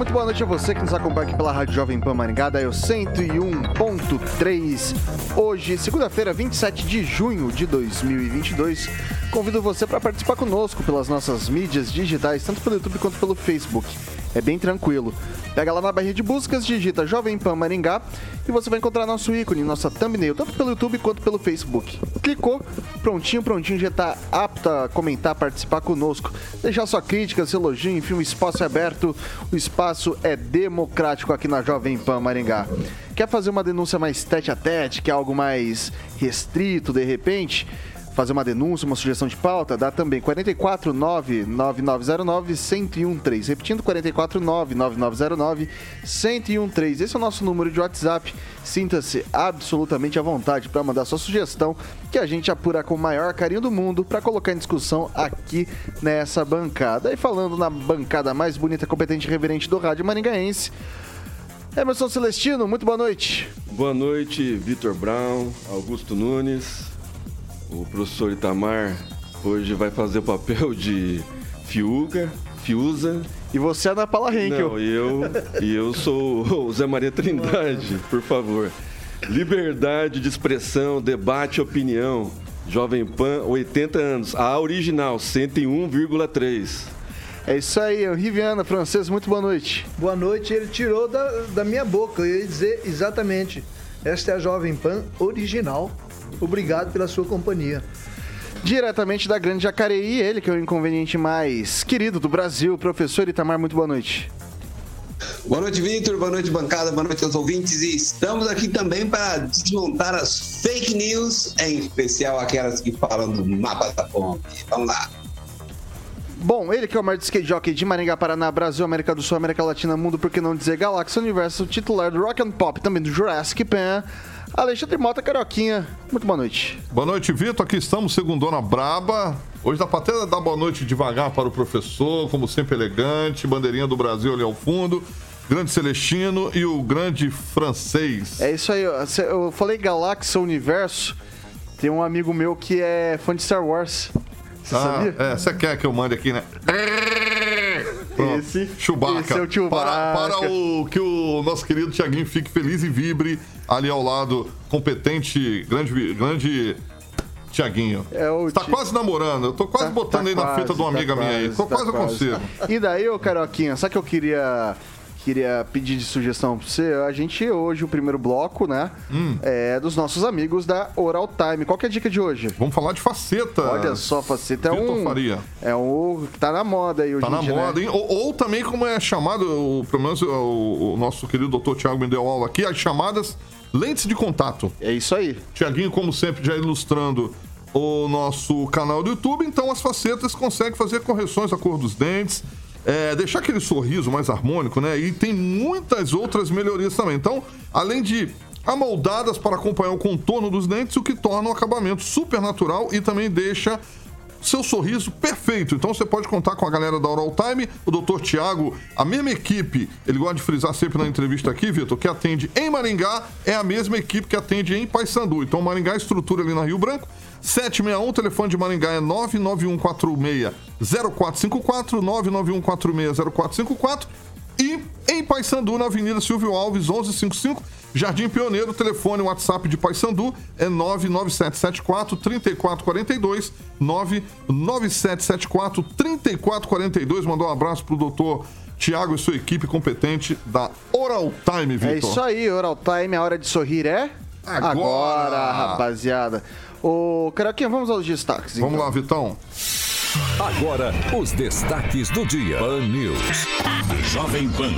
Muito boa noite a você que nos acompanha aqui pela Rádio Jovem Pan Maringá, da eu 101.3. Hoje, segunda-feira, 27 de junho de 2022. Convido você para participar conosco pelas nossas mídias digitais, tanto pelo YouTube quanto pelo Facebook. É bem tranquilo. Pega lá na barra de buscas, digita Jovem Pan Maringá e você vai encontrar nosso ícone, nossa thumbnail, tanto pelo YouTube quanto pelo Facebook. Clicou, prontinho, prontinho, já está apto a comentar, participar conosco. Deixar sua crítica, seu elogio, enfim, o espaço é aberto, o espaço é democrático aqui na Jovem Pan Maringá. Quer fazer uma denúncia mais tete a tete, que é algo mais restrito de repente? Fazer uma denúncia, uma sugestão de pauta, dá também 449-9909-1013. Repetindo, 449-9909-1013. Esse é o nosso número de WhatsApp. Sinta-se absolutamente à vontade para mandar sua sugestão, que a gente apura com o maior carinho do mundo para colocar em discussão aqui nessa bancada. E falando na bancada mais bonita, competente e reverente do Rádio Maringaense, Emerson Celestino, muito boa noite. Boa noite, Vitor Brown, Augusto Nunes, o professor Itamar hoje vai fazer o papel de Fiuga, Fiuza. E você é da Paula Henkel. Não, e eu, e eu sou o Zé Maria Trindade, por favor. Liberdade de expressão, debate, opinião. Jovem Pan, 80 anos. A original, 101,3. É isso aí, Riviana, francês, muito boa noite. Boa noite, ele tirou da, da minha boca, eu ia dizer exatamente. Esta é a Jovem Pan original. Obrigado pela sua companhia. Diretamente da Grande Jacareí, ele que é o inconveniente mais querido do Brasil, professor Itamar, muito boa noite. Boa noite, Vitor. Boa noite, bancada. Boa noite aos ouvintes. E estamos aqui também para desmontar as fake news, em especial aquelas que falam do mapa da fome. Vamos lá. Bom, ele que é o maior skate jockey de Maringá, Paraná, Brasil, América do Sul, América Latina, Mundo, por que não dizer Galáxia Universo, titular do Rock and Pop, também do Jurassic Pan, Alexandre Mota Caroquinha, muito boa noite. Boa noite, Vitor. Aqui estamos, segundona braba. Hoje dá pra até dar boa noite devagar para o professor, como sempre elegante, bandeirinha do Brasil ali ao fundo. Grande Celestino e o grande francês. É isso aí, eu falei Galáxia Universo. Tem um amigo meu que é fã de Star Wars. Você ah, sabia? É, você quer que eu mande aqui, né? Esse, Chewbacca. esse é o Chewbacca. Para, para o, que o nosso querido Tiaguinho fique feliz e vibre ali ao lado, competente, grande, grande Tiaguinho. É o tá quase namorando. Eu tô quase tá, botando tá aí quase, na fita de uma amiga tá minha aí. Tô tá quase, quase consigo. E daí, ô Caroquinha, sabe que eu queria queria pedir de sugestão pra você. A gente hoje, o primeiro bloco, né? Hum. É dos nossos amigos da Oral Time. Qual que é a dica de hoje? Vamos falar de faceta. Olha só, faceta é um. Faria. É um. Tá na moda aí hoje. Tá na dia, moda, né? hein? Ou, ou, também, como é chamado, o, pelo menos o, o nosso querido doutor Tiago me deu aula aqui, as chamadas lentes de contato. É isso aí. Tiaguinho, como sempre, já ilustrando o nosso canal do YouTube, então as facetas conseguem fazer correções da cor dos dentes, é, deixar aquele sorriso mais harmônico, né? E tem muitas outras melhorias também. Então, além de amoldadas para acompanhar o contorno dos dentes, o que torna o acabamento super natural e também deixa seu sorriso perfeito. Então você pode contar com a galera da Oral Time, o Dr. Tiago, a mesma equipe, ele gosta de frisar sempre na entrevista aqui, Vitor, que atende em Maringá, é a mesma equipe que atende em Paysandu. Então Maringá estrutura ali na Rio Branco, 761, telefone de Maringá é 99146 0454, 99146 0454 e em Paysandu, na Avenida Silvio Alves, 1155, Jardim Pioneiro, telefone WhatsApp de Paysandu é 99774 3442, 99774 3442. Mandou um abraço pro doutor Tiago e sua equipe competente da Oral Time, Vitor. É isso aí, Oral Time, a hora de sorrir é agora, agora rapaziada. Ô, Caraquinha, vamos aos destaques. Vamos então. lá, Vitão. Agora, os destaques do dia. Pan News. Jovem Pan.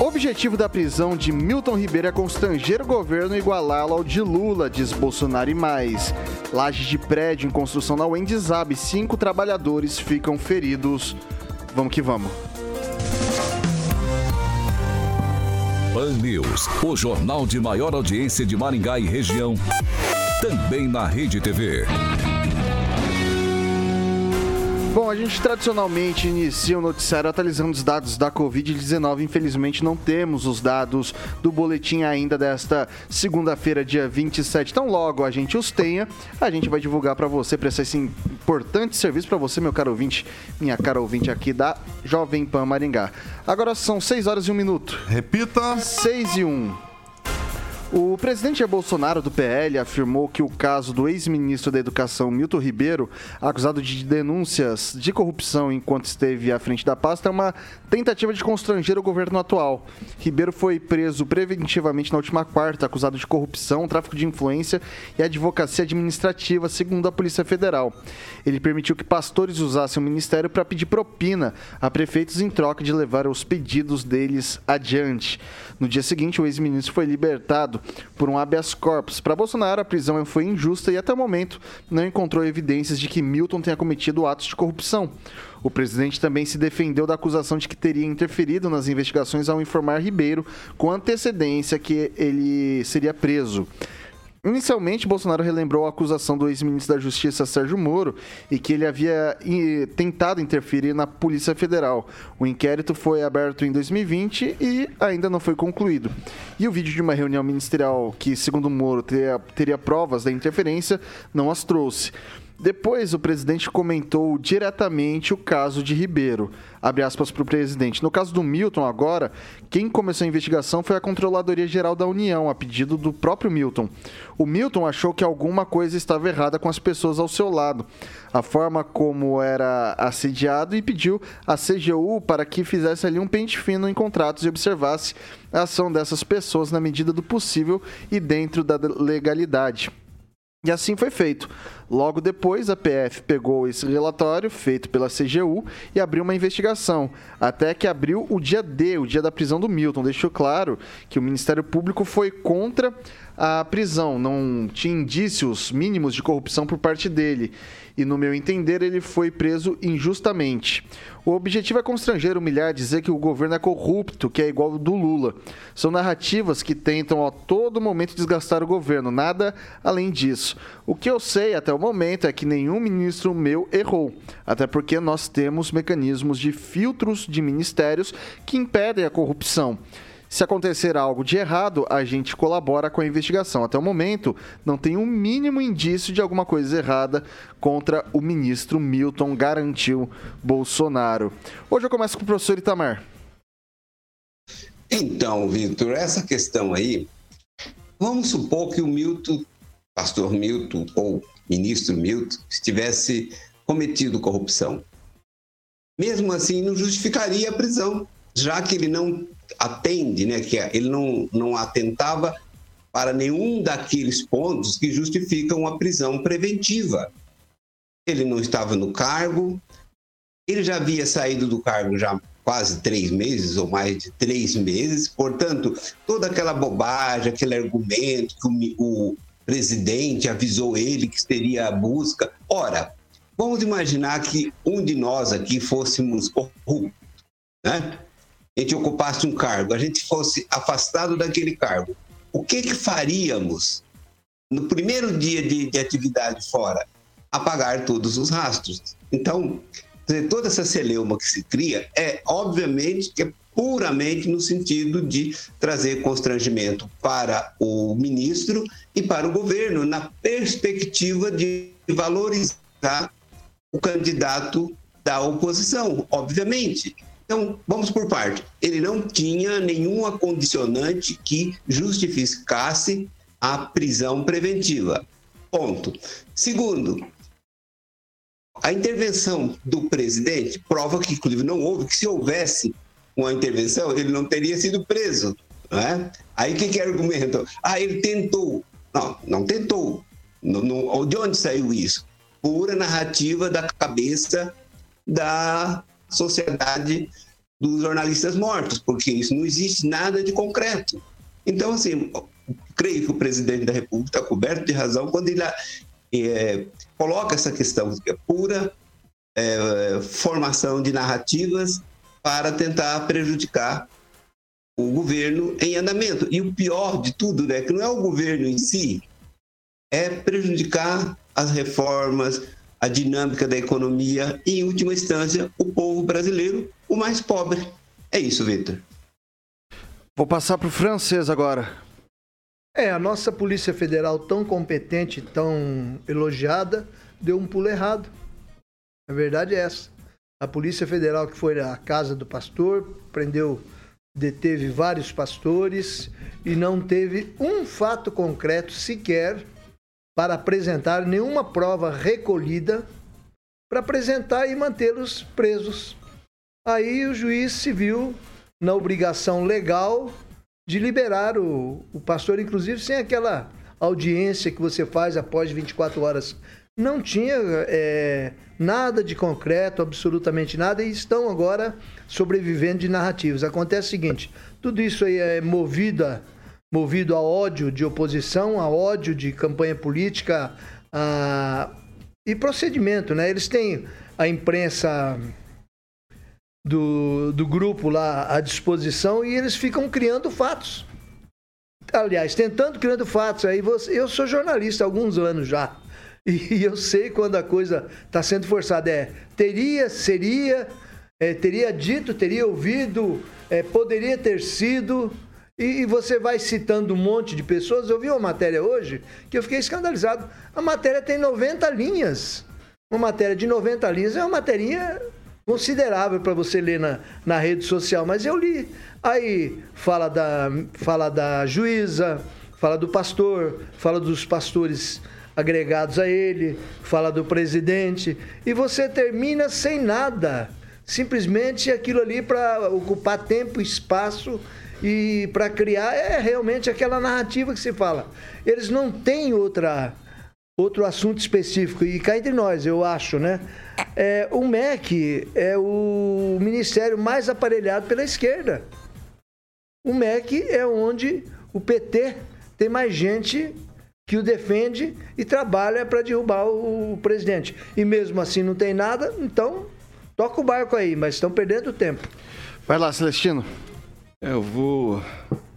O objetivo da prisão de Milton Ribeiro é constranger o governo e igualá-lo ao de Lula, diz Bolsonaro e mais. Laje de prédio em construção na Wendizab, cinco trabalhadores ficam feridos. Vamos que vamos. Pan News, o jornal de maior audiência de Maringá e região. Também na Rede TV. Bom, a gente tradicionalmente inicia o noticiário atualizando os dados da Covid-19. Infelizmente, não temos os dados do boletim ainda desta segunda-feira, dia 27. Então, logo a gente os tenha, a gente vai divulgar para você, prestar esse importante serviço para você, meu caro ouvinte, minha cara ouvinte aqui da Jovem Pan Maringá. Agora são 6 horas e 1 minuto. Repita. 6 e 1. O presidente Jair Bolsonaro do PL afirmou que o caso do ex-ministro da Educação Milton Ribeiro, acusado de denúncias de corrupção enquanto esteve à frente da pasta, é uma tentativa de constranger o governo atual. Ribeiro foi preso preventivamente na última quarta, acusado de corrupção, tráfico de influência e advocacia administrativa, segundo a Polícia Federal. Ele permitiu que pastores usassem o ministério para pedir propina a prefeitos em troca de levar os pedidos deles adiante. No dia seguinte, o ex-ministro foi libertado por um habeas corpus. Para Bolsonaro, a prisão foi injusta e até o momento não encontrou evidências de que Milton tenha cometido atos de corrupção. O presidente também se defendeu da acusação de que teria interferido nas investigações ao informar Ribeiro com antecedência que ele seria preso. Inicialmente, Bolsonaro relembrou a acusação do ex-ministro da Justiça, Sérgio Moro, e que ele havia tentado interferir na Polícia Federal. O inquérito foi aberto em 2020 e ainda não foi concluído. E o vídeo de uma reunião ministerial que, segundo Moro, teria, teria provas da interferência, não as trouxe. Depois, o presidente comentou diretamente o caso de Ribeiro. Abre aspas para o presidente. No caso do Milton, agora, quem começou a investigação foi a Controladoria Geral da União, a pedido do próprio Milton. O Milton achou que alguma coisa estava errada com as pessoas ao seu lado, a forma como era assediado e pediu à CGU para que fizesse ali um pente fino em contratos e observasse a ação dessas pessoas na medida do possível e dentro da legalidade. E assim foi feito. Logo depois, a PF pegou esse relatório feito pela CGU e abriu uma investigação, até que abriu o dia D, o dia da prisão do Milton. Deixou claro que o Ministério Público foi contra a prisão, não tinha indícios mínimos de corrupção por parte dele. E, no meu entender, ele foi preso injustamente. O objetivo é constranger, humilhar, dizer que o governo é corrupto, que é igual ao do Lula. São narrativas que tentam a todo momento desgastar o governo, nada além disso. O que eu sei até o momento é que nenhum ministro meu errou, até porque nós temos mecanismos de filtros de ministérios que impedem a corrupção. Se acontecer algo de errado, a gente colabora com a investigação. Até o momento, não tem um mínimo indício de alguma coisa errada contra o ministro Milton, garantiu Bolsonaro. Hoje eu começo com o professor Itamar. Então, Vitor, essa questão aí, vamos supor que o Milton, pastor Milton ou ministro Milton, estivesse cometido corrupção. Mesmo assim, não justificaria a prisão, já que ele não atende, né, que ele não, não atentava para nenhum daqueles pontos que justificam a prisão preventiva. Ele não estava no cargo, ele já havia saído do cargo já quase três meses ou mais de três meses, portanto, toda aquela bobagem, aquele argumento que o, o presidente avisou ele que teria a busca. Ora, vamos imaginar que um de nós aqui fôssemos corruptos, né? A gente ocupasse um cargo, a gente fosse afastado daquele cargo. O que que faríamos no primeiro dia de, de atividade fora? Apagar todos os rastros. Então, toda essa celeuma que se cria é, obviamente, que é puramente no sentido de trazer constrangimento para o ministro e para o governo, na perspectiva de valorizar o candidato da oposição, obviamente. Então, vamos por parte. Ele não tinha nenhuma condicionante que justificasse a prisão preventiva. Ponto. Segundo, a intervenção do presidente prova que, inclusive, não houve, que se houvesse uma intervenção, ele não teria sido preso. Não é? Aí o que, que argumentam? Ah, ele tentou. Não, não tentou. No, no, de onde saiu isso? Pura narrativa da cabeça da sociedade dos jornalistas mortos, porque isso não existe nada de concreto. Então, assim, creio que o presidente da República está coberto de razão quando ele é, coloca essa questão que é pura é, formação de narrativas para tentar prejudicar o governo em andamento. E o pior de tudo, né, que não é o governo em si, é prejudicar as reformas, a dinâmica da economia e, em última instância, o povo brasileiro, o mais pobre. É isso, Vitor. Vou passar para o francês agora. É, a nossa Polícia Federal, tão competente, tão elogiada, deu um pulo errado. A verdade é essa. A Polícia Federal, que foi à casa do pastor, prendeu, deteve vários pastores e não teve um fato concreto sequer para apresentar nenhuma prova recolhida para apresentar e mantê-los presos. Aí o juiz se viu na obrigação legal de liberar o, o pastor, inclusive sem aquela audiência que você faz após 24 horas. Não tinha é, nada de concreto, absolutamente nada, e estão agora sobrevivendo de narrativas. Acontece o seguinte: tudo isso aí é movida movido a ódio de oposição, a ódio de campanha política a... e procedimento, né? Eles têm a imprensa do, do grupo lá à disposição e eles ficam criando fatos. Aliás, tentando criando fatos. Aí você, eu sou jornalista há alguns anos já. E eu sei quando a coisa está sendo forçada. É teria, seria, é, teria dito, teria ouvido, é, poderia ter sido. E, e, você vai citando um monte de pessoas. Eu vi uma matéria hoje que eu fiquei escandalizado. A matéria tem 90 linhas. Uma matéria de 90 linhas é uma matéria considerável para você ler na, na rede social, mas eu li. Aí fala da, fala da juíza, fala do pastor, fala dos pastores agregados a ele, fala do presidente, e você termina sem nada. Simplesmente aquilo ali para ocupar tempo, espaço e para criar é realmente aquela narrativa que se fala. Eles não têm outra outro assunto específico e cá entre nós, eu acho, né? É, o MEC é o ministério mais aparelhado pela esquerda. O MEC é onde o PT tem mais gente que o defende e trabalha para derrubar o presidente. E mesmo assim não tem nada, então toca o barco aí, mas estão perdendo tempo. Vai lá, Celestino. É, eu vou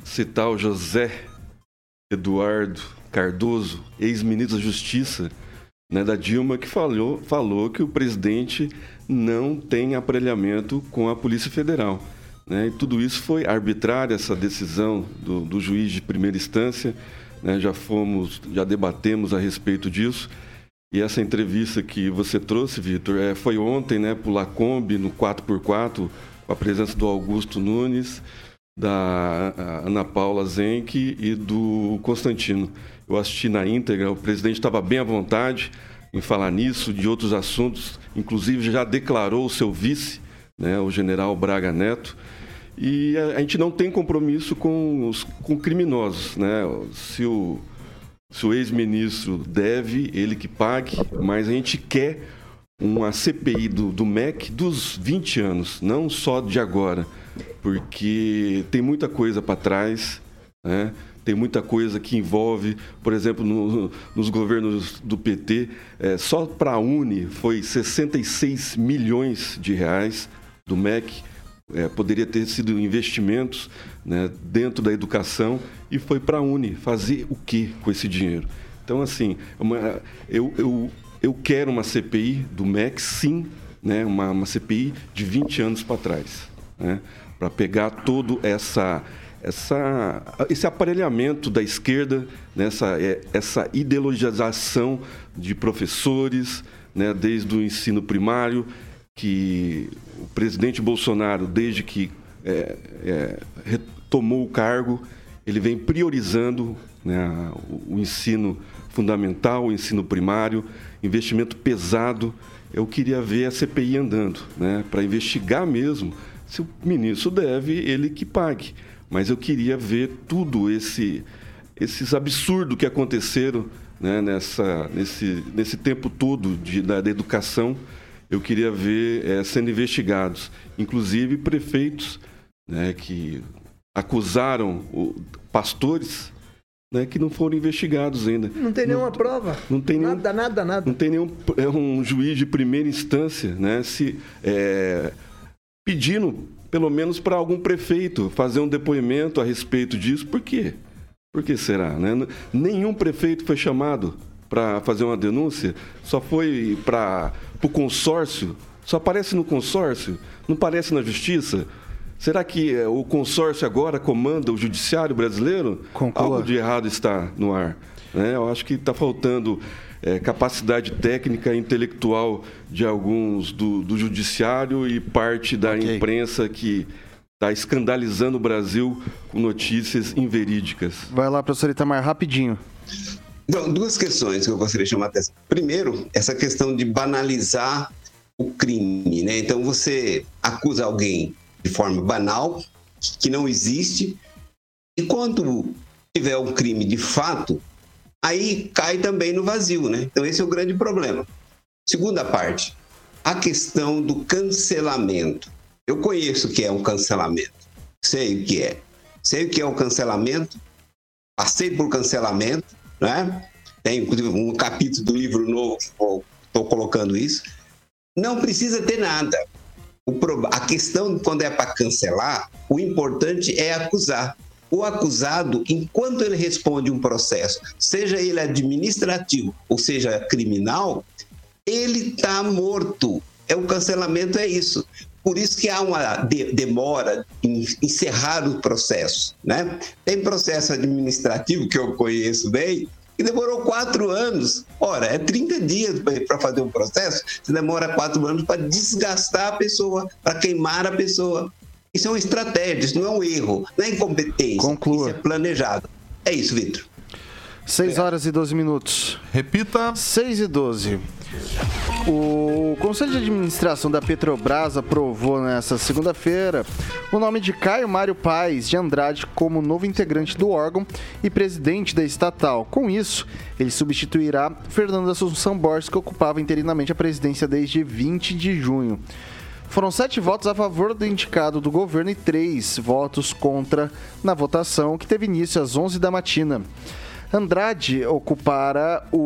citar o José Eduardo Cardoso, ex-ministro da Justiça né, da Dilma, que falou, falou que o presidente não tem aparelhamento com a Polícia Federal. Né? E tudo isso foi arbitrária, essa decisão do, do juiz de primeira instância. Né? Já fomos, já debatemos a respeito disso. E essa entrevista que você trouxe, Vitor, é, foi ontem, né, por Lacombe, no 4x4, com a presença do Augusto Nunes da Ana Paula Zenck e do Constantino. Eu assisti na íntegra, o presidente estava bem à vontade em falar nisso, de outros assuntos, inclusive já declarou o seu vice, né, o general Braga Neto. E a, a gente não tem compromisso com os com criminosos. Né? Se o, se o ex-ministro deve, ele que pague, mas a gente quer uma CPI do, do MEC dos 20 anos, não só de agora porque tem muita coisa para trás, né? tem muita coisa que envolve, por exemplo, no, nos governos do PT, é, só para a Uni foi 66 milhões de reais do MEC, é, poderia ter sido investimentos né, dentro da educação e foi para a Uni. Fazer o que com esse dinheiro? Então, assim, uma, eu, eu, eu quero uma CPI do MEC, sim, né, uma, uma CPI de 20 anos para trás. Né? Para pegar todo essa, essa, esse aparelhamento da esquerda, nessa né, essa ideologização de professores, né, desde o ensino primário, que o presidente Bolsonaro, desde que é, é, retomou o cargo, ele vem priorizando né, o, o ensino fundamental, o ensino primário, investimento pesado. Eu queria ver a CPI andando, né, para investigar mesmo se o ministro deve, ele que pague. Mas eu queria ver tudo esse esses absurdos que aconteceram né, nessa, nesse, nesse tempo todo de, da, da educação, eu queria ver é, sendo investigados. Inclusive prefeitos né, que acusaram o, pastores né, que não foram investigados ainda. Não tem nenhuma não, prova. Não tem nenhum, nada, nada, nada. Não tem nenhum é um juiz de primeira instância, né, se é, pedindo pelo menos para algum prefeito fazer um depoimento a respeito disso. Por quê? Por que será? Né? Nenhum prefeito foi chamado para fazer uma denúncia, só foi para o consórcio, só aparece no consórcio, não aparece na justiça. Será que eh, o consórcio agora comanda o judiciário brasileiro? Conclua. Algo de errado está no ar. Né? Eu acho que está faltando é, capacidade técnica e intelectual de alguns do, do judiciário e parte da Ok. imprensa que está escandalizando o Brasil com notícias inverídicas. Vai lá, professor Itamar, rapidinho. Então, duas questões que eu gostaria de chamar a atenção. Primeiro, essa questão de banalizar o crime, né? Então, você acusa alguém de forma banal, que não existe, e quando tiver um crime de fato, aí cai também no vazio, né? Então, esse é o grande problema. Segunda parte, a questão do cancelamento. Eu conheço o que é um cancelamento, sei o que é. Sei o que é o cancelamento, passei por cancelamento, né? Tem inclusive um capítulo do livro novo que estou colocando isso. Não precisa ter nada. A questão quando é para cancelar, o importante é acusar. O acusado, enquanto ele responde um processo, seja ele administrativo ou seja criminal, ele está morto. É o cancelamento é isso. Por isso que há uma de- demora em encerrar o processo, né? Tem processo administrativo que eu conheço bem que demorou quatro anos. Ora, é 30 dias para fazer um processo, você demora quatro anos para desgastar a pessoa, para queimar a pessoa. Isso é uma estratégia, isso não é um erro, não é incompetência. Conclua. Isso é planejado. É isso, Vitor. 6 horas e 12 minutos. Repita. 6 e 12. O Conselho de Administração da Petrobras aprovou nesta segunda-feira o nome de Caio Mário Paes de Andrade como novo integrante do órgão e presidente da estatal. Com isso, ele substituirá Fernando Assunção Borges, que ocupava interinamente a presidência desde 20 de junho. Foram sete votos a favor do indicado do governo e três votos contra na votação, que teve início às 11 da matina. Andrade ocupará o,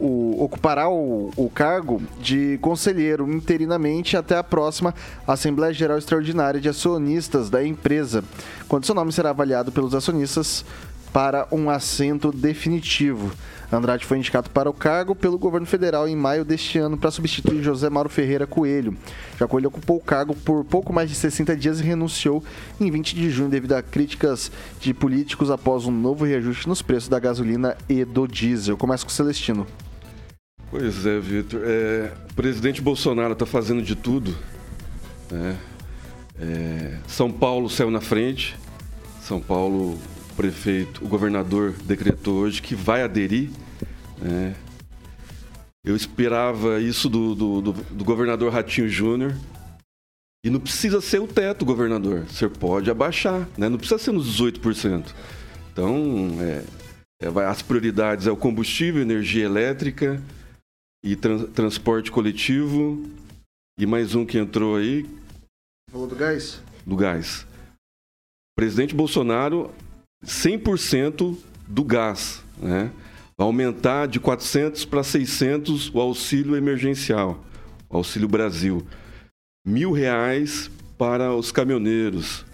o- ocupará o, o cargo de conselheiro interinamente até a próxima Assembleia Geral Extraordinária de Acionistas da empresa, quando seu nome será avaliado pelos acionistas para um assento definitivo. Andrade foi indicado para o cargo pelo governo federal em maio deste ano para substituir José Mauro Ferreira Coelho. Já Coelho ocupou o cargo por pouco mais de 60 dias e renunciou em 20 de junho devido a críticas de políticos após um novo reajuste nos preços da gasolina e do diesel. Começa com o Celestino. Pois é, Vitor. É, o presidente Bolsonaro está fazendo de tudo. né? É, São Paulo saiu na frente. São Paulo, prefeito, o governador decretou hoje que vai aderir. né? Eu esperava isso do, do, do- do governador Ratinho Júnior. E não precisa ser o teto, governador. Você pode abaixar, né? Não precisa ser nos 18%. Então, é, é, as prioridades é o combustível, energia elétrica e tran- transporte coletivo. E mais um que entrou aí, Falou do gás? do gás. Presidente Bolsonaro, 100% do gás, né? Aumentar de 400 para 600 o auxílio emergencial, o Auxílio Brasil. Mil reais para os caminhoneiros.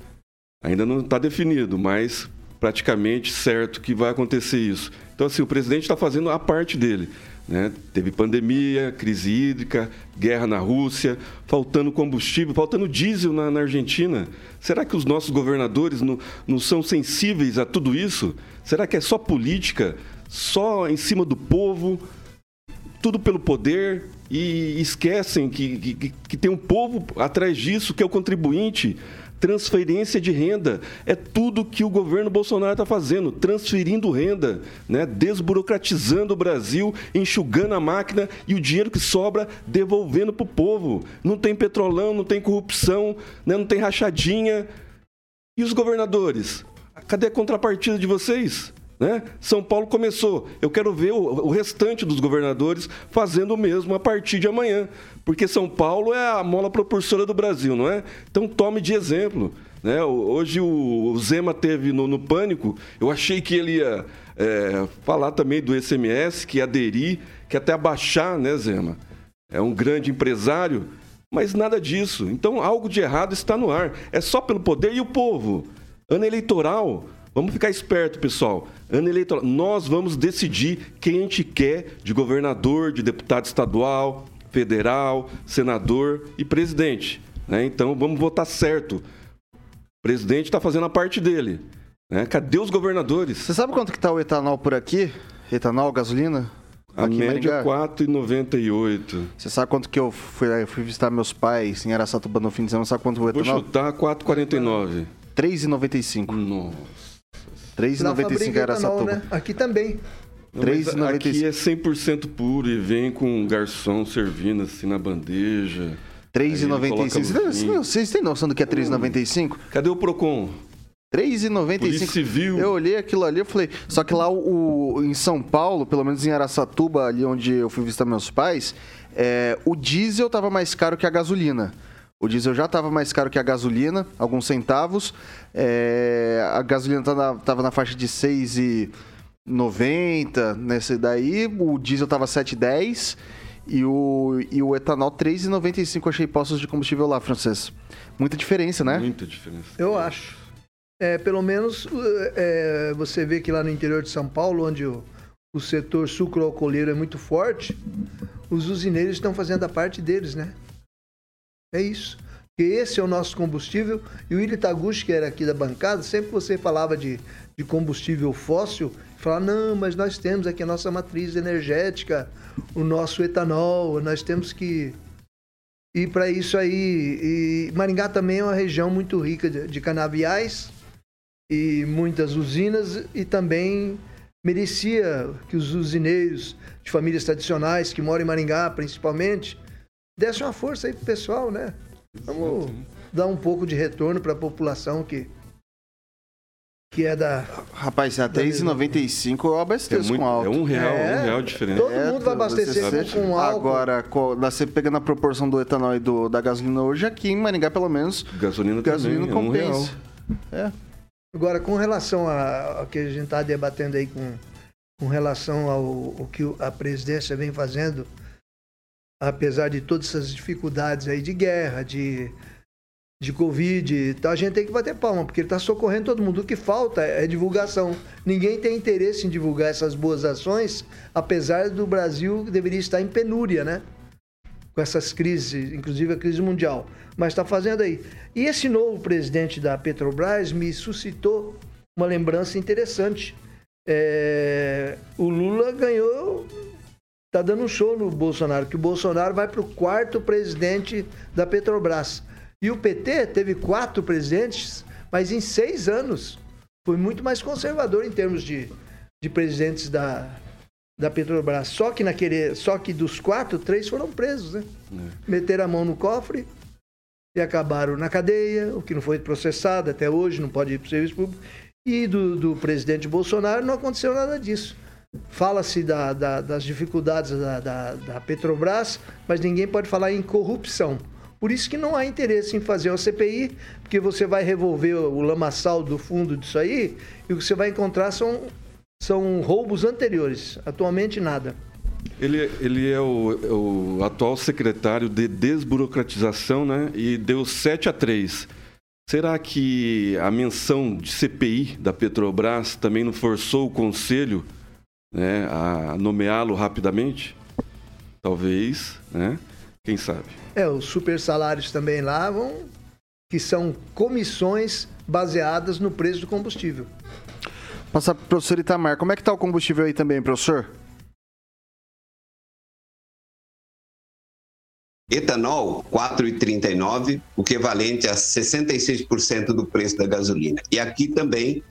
Ainda não está definido, mas praticamente certo que vai acontecer isso. Então, assim, o presidente está fazendo a parte dele. Né? Teve pandemia, crise hídrica, guerra na Rússia, faltando combustível, faltando diesel na, na Argentina. Será que os nossos governadores não, não são sensíveis a tudo isso? Será que é só política, só em cima do povo, tudo pelo poder e esquecem que, que, que tem um povo atrás disso, que é o contribuinte? Transferência de renda é tudo que o governo Bolsonaro está fazendo, transferindo renda, né? desburocratizando o Brasil, enxugando a máquina e o dinheiro que sobra devolvendo para o povo. Não tem petrolão, não tem corrupção, né? não tem rachadinha. E os governadores? Cadê a contrapartida de vocês? Né? São Paulo começou. Eu quero ver o, o restante dos governadores fazendo o mesmo a partir de amanhã. Porque São Paulo é a mola propulsora do Brasil, não é? Então tome de exemplo. Né? Hoje o Zema teve no, no Pânico, eu achei que ele ia é, falar também do SMS, que ia aderir, que até abaixar, né, Zema? É um grande empresário, mas nada disso. Então algo de errado está no ar. É só pelo poder e o povo. Ano eleitoral, vamos ficar esperto, pessoal. Ano eleitoral, nós vamos decidir quem a gente quer de governador, de deputado estadual, federal, senador e presidente. Né? Então vamos votar certo. O presidente está fazendo a parte dele. Né? Cadê os governadores? Você sabe quanto que está o etanol por aqui? Etanol, gasolina? A Aqui média é Maringá? 4,98. Você sabe quanto que eu fui, eu fui visitar meus pais em Araçatuba no fim de semana? Sabe quanto o Vou etanol? chutar 4,49. 3,95. Nossa. Na 3,95 fabrica em etanol, Araçatuba. né? Aqui também. Não, mas 3,95. Aqui é 100% puro e vem com um garçom servindo assim na bandeja. Aí ele coloca 3,95. Vocês têm- noção do que é 3,95? Cadê o Procon? 3,95. Polícia Civil. Eu olhei aquilo ali, eu falei. Só que lá o, o- em São Paulo, pelo menos em Araçatuba, ali onde eu fui visitar meus pais, é, o diesel tava mais caro que a gasolina. O diesel já tava mais caro que a gasolina, alguns centavos. É, a gasolina tava na, tava na faixa de 6,90 nesse daí. O diesel tava 7,10. E o, e o etanol 3,95 achei postos de combustível lá, francês. Muita diferença, né? Muita diferença. Eu acho. É, pelo menos é, você vê que lá no interior de São Paulo, onde o, o setor sucro-alcooleiro é muito forte, os usineiros estão fazendo a parte deles, né? É isso. Porque esse é o nosso combustível. E o Willi Taguchi, que era aqui da bancada, sempre que você falava de, de combustível fóssil, falava, não, mas nós temos aqui a nossa matriz energética, o nosso etanol, nós temos que e para isso aí, Maringá também é uma região muito rica de, de canaviais e muitas usinas e também merecia que os usineiros de famílias tradicionais que moram em Maringá, principalmente, dessem uma força aí pro pessoal, né? Vamos dar um pouco de retorno para a população que que é da Rapaz, a 3,95 eu É, abasteço muito, com álcool. é um real, É. um real de diferença. Todo mundo vai abastecer você- com- com álcool. Agora, você pegando a proporção do etanol e do, da gasolina hoje, aqui em Maringá, pelo menos, Gasolina, gasolina também, é um real. compensa. É. Agora, com relação a- ao que a gente está debatendo aí com, com relação ao, ao que a presidência vem fazendo, apesar de todas essas dificuldades aí de guerra, de, de Covid a gente tem que bater palma, porque ele está socorrendo todo mundo. O que falta é divulgação. Ninguém tem interesse em divulgar essas boas ações, apesar do Brasil deveria estar em penúria, né? com essas crises, inclusive a crise mundial. Mas está fazendo aí. E esse novo presidente da Petrobras me suscitou uma lembrança interessante. É, o Lula ganhou, está dando um show no Bolsonaro, que o Bolsonaro vai para o quarto presidente da Petrobras. E o PT teve quatro presidentes, mas em seis anos foi muito mais conservador em termos de, de presidentes da, da Petrobras. Só que naquele, só que dos quatro, três foram presos, né? Meteram a mão no cofre e acabaram na cadeia, o que não foi processado até hoje, não pode ir para o serviço público. E do, do presidente Bolsonaro não aconteceu nada disso. Fala-se da- da- das dificuldades da, da- Petrobras, mas ninguém pode falar em corrupção. Por isso que não há interesse em fazer uma CPI, porque você vai revolver o lamaçal do fundo disso aí, e o que você vai encontrar são, são roubos anteriores. Atualmente, nada. Ele, ele é o, é o atual secretário de desburocratização, né? E deu 7 a 3. Será que a menção de CPI da Petrobras também não forçou o conselho né, a nomeá-lo rapidamente? Talvez, né? Quem sabe? É, os super salários também lá vão, que são comissões baseadas no preço do combustível. Passar pro professor Itamar. Como é que tá o combustível aí também, professor? Etanol, 4,39, o equivalente a 66% do preço da gasolina. E aqui também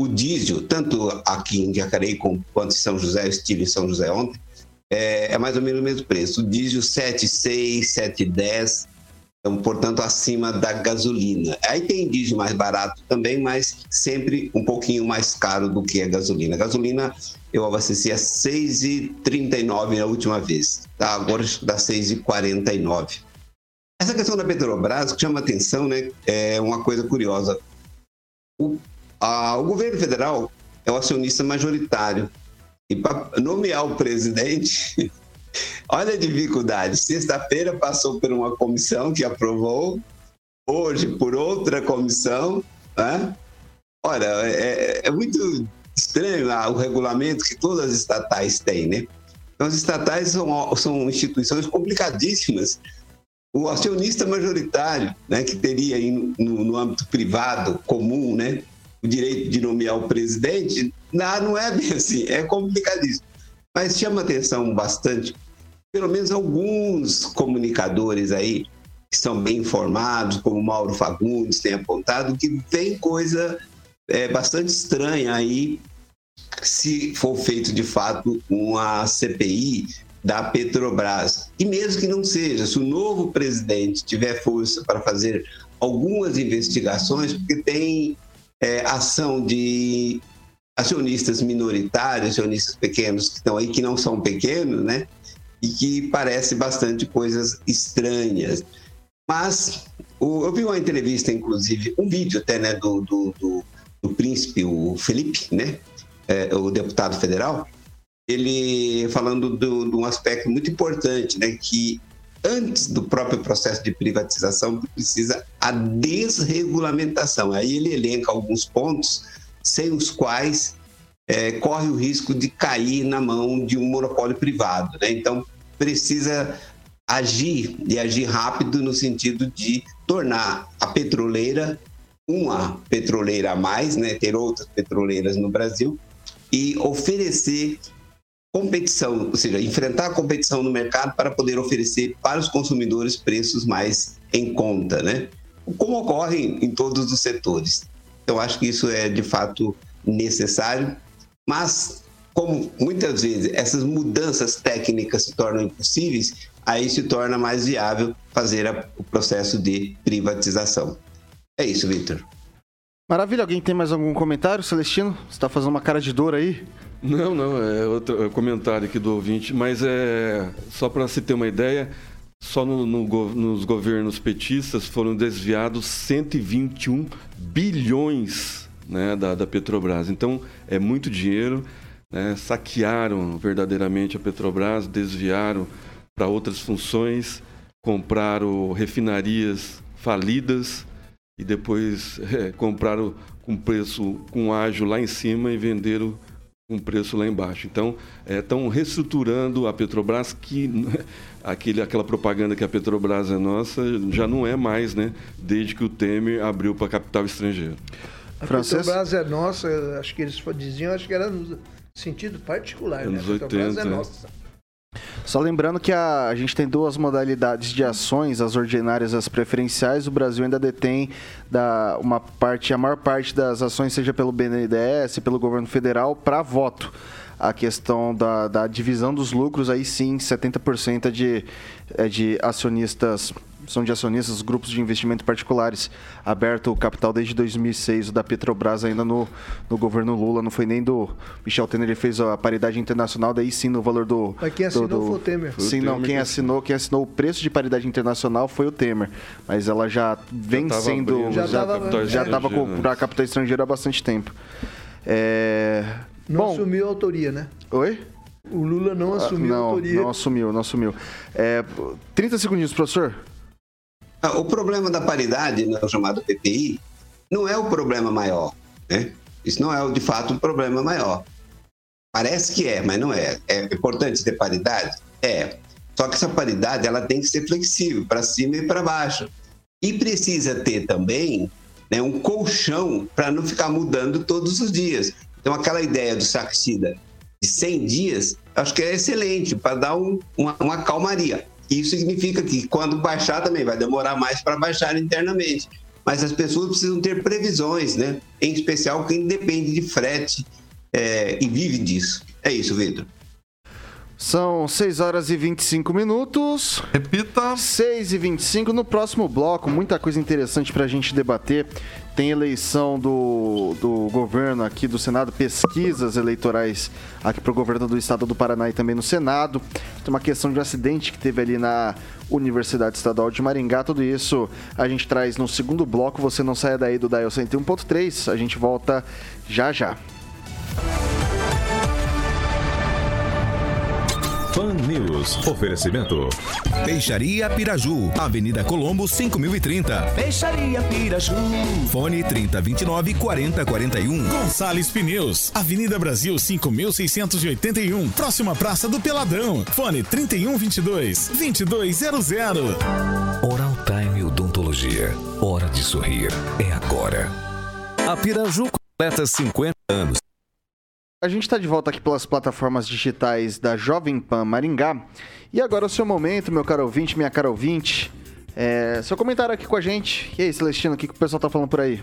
o diesel, tanto aqui em Jacareí quanto em São José, eu estive em São José ontem, é, é mais ou menos o mesmo preço. O diesel 7,6, 7,10. Então, portanto, acima da gasolina. Aí tem diesel mais barato também, mas sempre um pouquinho mais caro do que a gasolina. A gasolina eu abasteci a 6,39 na última vez, tá? agora dá 6,49. Essa questão da Petrobras que chama atenção, né? É uma coisa curiosa. O, a, o governo federal é o acionista majoritário. E para nomear o presidente, olha a dificuldade. Sexta-feira passou por uma comissão que aprovou, hoje por outra comissão. Né? Olha, é, é muito estranho ah, o regulamento que todas as estatais têm, né? Então, as estatais são, são instituições complicadíssimas. O acionista majoritário, né, que teria no, no âmbito privado comum, né, o direito de nomear o presidente, não, é bem assim, é complicadíssimo. Mas chama atenção bastante, pelo menos alguns comunicadores aí, que são bem informados, como Mauro Fagundes tem apontado, que vem coisa é, bastante estranha aí, se for feito de fato uma CPI da Petrobras. E mesmo que não seja, se o novo presidente tiver força para fazer algumas investigações, porque tem é, ação de acionistas minoritários, acionistas pequenos que estão aí, que não são pequenos, né? E que parece bastante coisas estranhas. Mas o, eu vi uma entrevista, inclusive, um vídeo até, né, do, do, do, do príncipe, o Felipe, né? É, o deputado federal, ele falando de um aspecto muito importante, né? Que antes do próprio processo de privatização, precisa a desregulamentação. Aí ele elenca alguns pontos sem os quais é, corre o risco de cair na mão de um monopólio privado. Né? Então, precisa agir e agir rápido no sentido de tornar a petroleira uma petroleira a mais, né? ter outras petroleiras no Brasil e oferecer competição, ou seja, enfrentar a competição no mercado para poder oferecer para os consumidores preços mais em conta, né? Como ocorre em todos os setores. Então, acho que isso é de fato necessário, mas como muitas vezes essas mudanças técnicas se tornam impossíveis, aí se torna mais viável fazer a, o processo de privatização. É isso, Victor. Maravilha, alguém tem mais algum comentário, Celestino? Você está fazendo uma cara de dor aí? Não, não, é outro é comentário aqui do ouvinte, mas é só para se ter uma ideia, só no, no, nos governos petistas foram desviados 121 bilhões né, da, da Petrobras. Então é muito dinheiro, né, saquearam verdadeiramente a Petrobras, desviaram para outras funções, compraram refinarias falidas e depois é, compraram com preço com ágio lá em cima e venderam um preço lá embaixo. Então, estão é, reestruturando a Petrobras, que aquele, aquela propaganda que a Petrobras é nossa já não é mais, né? Desde que o Temer abriu para capital estrangeiro. A Francês? Petrobras é nossa, acho que eles diziam, acho que era no sentido particular, Anos né? A Petrobras 80, é, é nossa. Só lembrando que a, a gente tem duas modalidades de ações, as ordinárias e as preferenciais. O Brasil ainda detém da, uma parte, a maior parte das ações, seja pelo BNDES, pelo governo federal, para voto. A questão da, da divisão dos lucros, aí sim, 70% é de, é de acionistas são de acionistas, grupos de investimento particulares, aberto o capital desde 2006, o da Petrobras ainda no, no governo Lula, não foi nem do Michel Temer, ele fez a paridade internacional, daí sim no valor do... Mas quem assinou do, do, foi o Temer. Sim, não, quem assinou, quem assinou o preço de paridade internacional foi o Temer, mas ela já vem já sendo... Abrindo, já estava para capital estrangeiro há bastante tempo. É... Não Bom, assumiu a autoria, né? Oi? O Lula não assumiu ah, não, a autoria. Não assumiu, não assumiu. É, 30 segundinhos, professor. Ah, o problema da paridade, né, o chamado PPI, não é o problema maior. Né? Isso não é, de fato, um problema maior. Parece que é, mas não é. É importante ter paridade? É. Só que essa paridade ela tem que ser flexível, para cima e para baixo. E precisa ter também né, um colchão para não ficar mudando todos os dias. Então, aquela ideia do Saxida de 100 dias, acho que é excelente, para dar um, uma, uma calmaria. Isso significa que quando baixar também vai demorar mais para baixar internamente. Mas as pessoas precisam ter previsões, né? Em especial quem depende de frete é, e vive disso. É isso, Vitor. São 6 horas e 25 minutos. Repita. 6 e 25 no próximo bloco, muita coisa interessante pra gente debater. Tem eleição do, do governo aqui do Senado, pesquisas eleitorais aqui pro governo do estado do Paraná e também no Senado. Tem uma questão de acidente que teve ali na Universidade Estadual de Maringá. Tudo isso a gente traz no segundo bloco. Você não saia daí do Dial 101.3. A gente volta já já. Fan News. Oferecimento. Peixaria Piraju, Avenida Colombo 5030. Peixaria Piraju. Fone 3029 4041. Gonçalves Pneus, Avenida Brasil 5681, próxima Praça do Peladão. Fone 3122 2200. Oral Time Odontologia. Hora de sorrir. É agora. A Piraju completa 50 anos. A gente está de volta aqui pelas plataformas digitais da Jovem Pan Maringá. E agora é o seu momento, meu caro ouvinte, minha cara ouvinte. É, seu comentário aqui com a gente. E aí, Celestino, o que, que o pessoal tá falando por aí?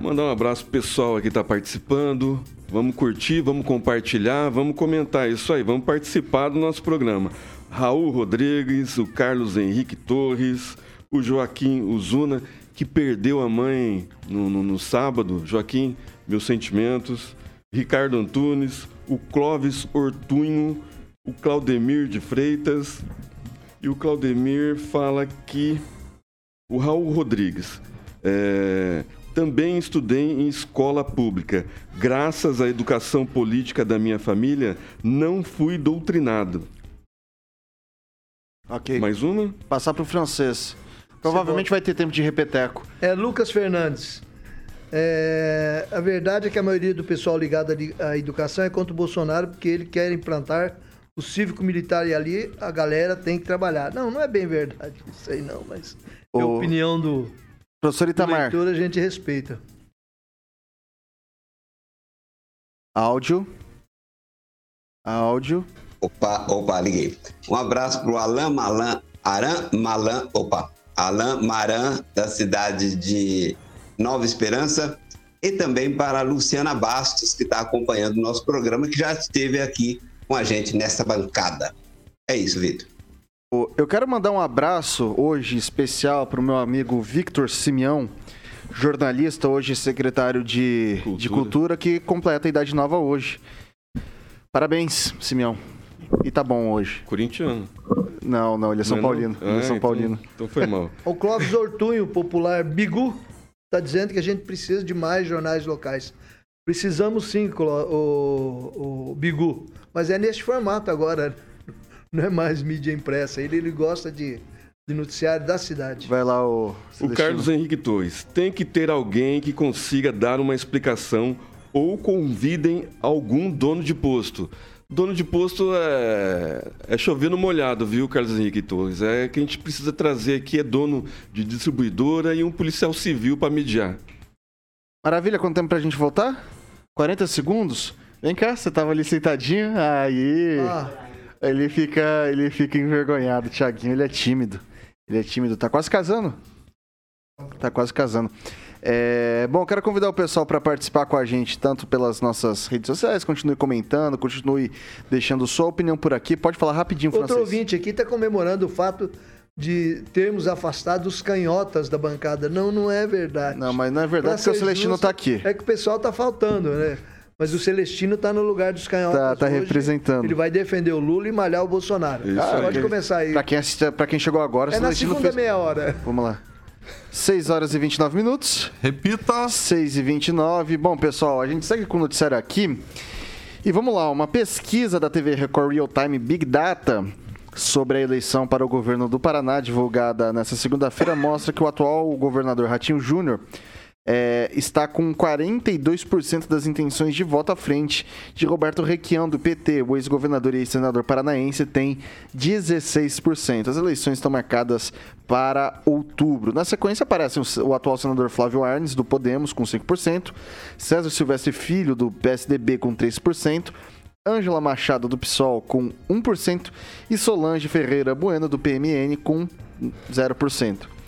Mandar um abraço pro pessoal aqui que tá participando. Vamos curtir, vamos compartilhar, vamos comentar isso aí, vamos participar do nosso programa. Raul Rodrigues, o Carlos Henrique Torres, o Joaquim Uzuna, que perdeu a mãe no, no, no sábado. Joaquim, meus sentimentos. Ricardo Antunes, o Clóvis Ortunho, o Claudemir de Freitas. E o Claudemir fala que o Raul Rodrigues. é, também estudei em escola pública. Graças à educação política da minha família, não fui doutrinado. Ok. Mais uma? Passar pro francês. Provavelmente vai ter tempo de repeteco. É Lucas Fernandes. É, a verdade é que a maioria do pessoal ligado à educação é contra o Bolsonaro porque ele quer implantar o cívico-militar e ali a galera tem que trabalhar. Não, não é bem verdade isso aí não, mas é a O- opinião do, Professor do Itamar, leitor a gente respeita. áudio. Áudio. Opa, opa, liguei. Um abraço pro Alain Malan, Aran Malan, opa, Alain Maran, da cidade de Nova Esperança, e também para a Luciana Bastos, que está acompanhando o nosso programa, que já esteve aqui com a gente nessa bancada. É isso, Vitor. O- Eu quero mandar um abraço hoje especial pro meu amigo Victor Simeão, jornalista, hoje secretário de Cultura, de Cultura que completa a idade nova hoje. Parabéns, Simeão. E tá bom hoje. Corintiano. Não, não, ele é São Não é não? Paulino. Ele é Ah, São então- Paulino. Então foi mal. O Clóvis Ortunho, popular Bigu, está dizendo que a gente precisa de mais jornais locais. Precisamos sim, o, o Bigu, mas é neste formato agora, não é mais mídia impressa. Ele, ele gosta de, de noticiário da cidade. Vai lá, o. O Carlos Henrique Torres. Tem que ter alguém que consiga dar uma explicação ou convidem algum dono de posto. Dono de posto é, é chover no molhado, viu, Carlos Henrique Torres? É que a gente precisa trazer aqui é dono de distribuidora e um policial civil para mediar. Maravilha, quanto tempo pra gente voltar? 40 segundos? Vem cá, você tava ali sentadinho. Aí. Ah. Ele fica. Ele fica envergonhado, Thiaguinho. Ele é tímido. Ele é tímido. Tá quase casando. Tá quase casando. É, bom, quero convidar o pessoal para participar com a gente, tanto pelas nossas redes sociais, continue comentando, continue deixando sua opinião por aqui. Pode falar rapidinho, Outro francês. ouvinte aqui está comemorando o fato de termos afastado os canhotas da bancada. Não, não é verdade. Não, mas não é verdade Pra porque o Celestino justo, tá aqui. É que o pessoal tá faltando, né? Mas o Celestino tá no lugar dos canhotas. Tá- tá hoje. representando. Ele vai defender o Lula e malhar o Bolsonaro. Isso Ah, pode começar aí. Pra quem, assiste, quem chegou agora, É na Celestino segunda fez... meia hora. Vamos lá. 6 horas e 29 minutos. Repita. 6 e 29. Bom, pessoal, a gente segue com o noticiário aqui. E vamos lá, uma pesquisa da TV Record Real Time Big Data sobre a eleição para o governo do Paraná, divulgada nesta segunda-feira, mostra que o atual governador Ratinho Júnior é, está com 42% das intenções de voto à frente de Roberto Requião, do PT. O ex-governador e ex-senador paranaense tem 16%. As eleições estão marcadas para outubro. Na sequência aparecem o, atual senador Flávio Arnes, do Podemos, com 5%, César Silvestre Filho, do PSDB, com 3%, Ângela Machado, do PSOL, com 1%, e Solange Ferreira Bueno, do PMN, com 0%.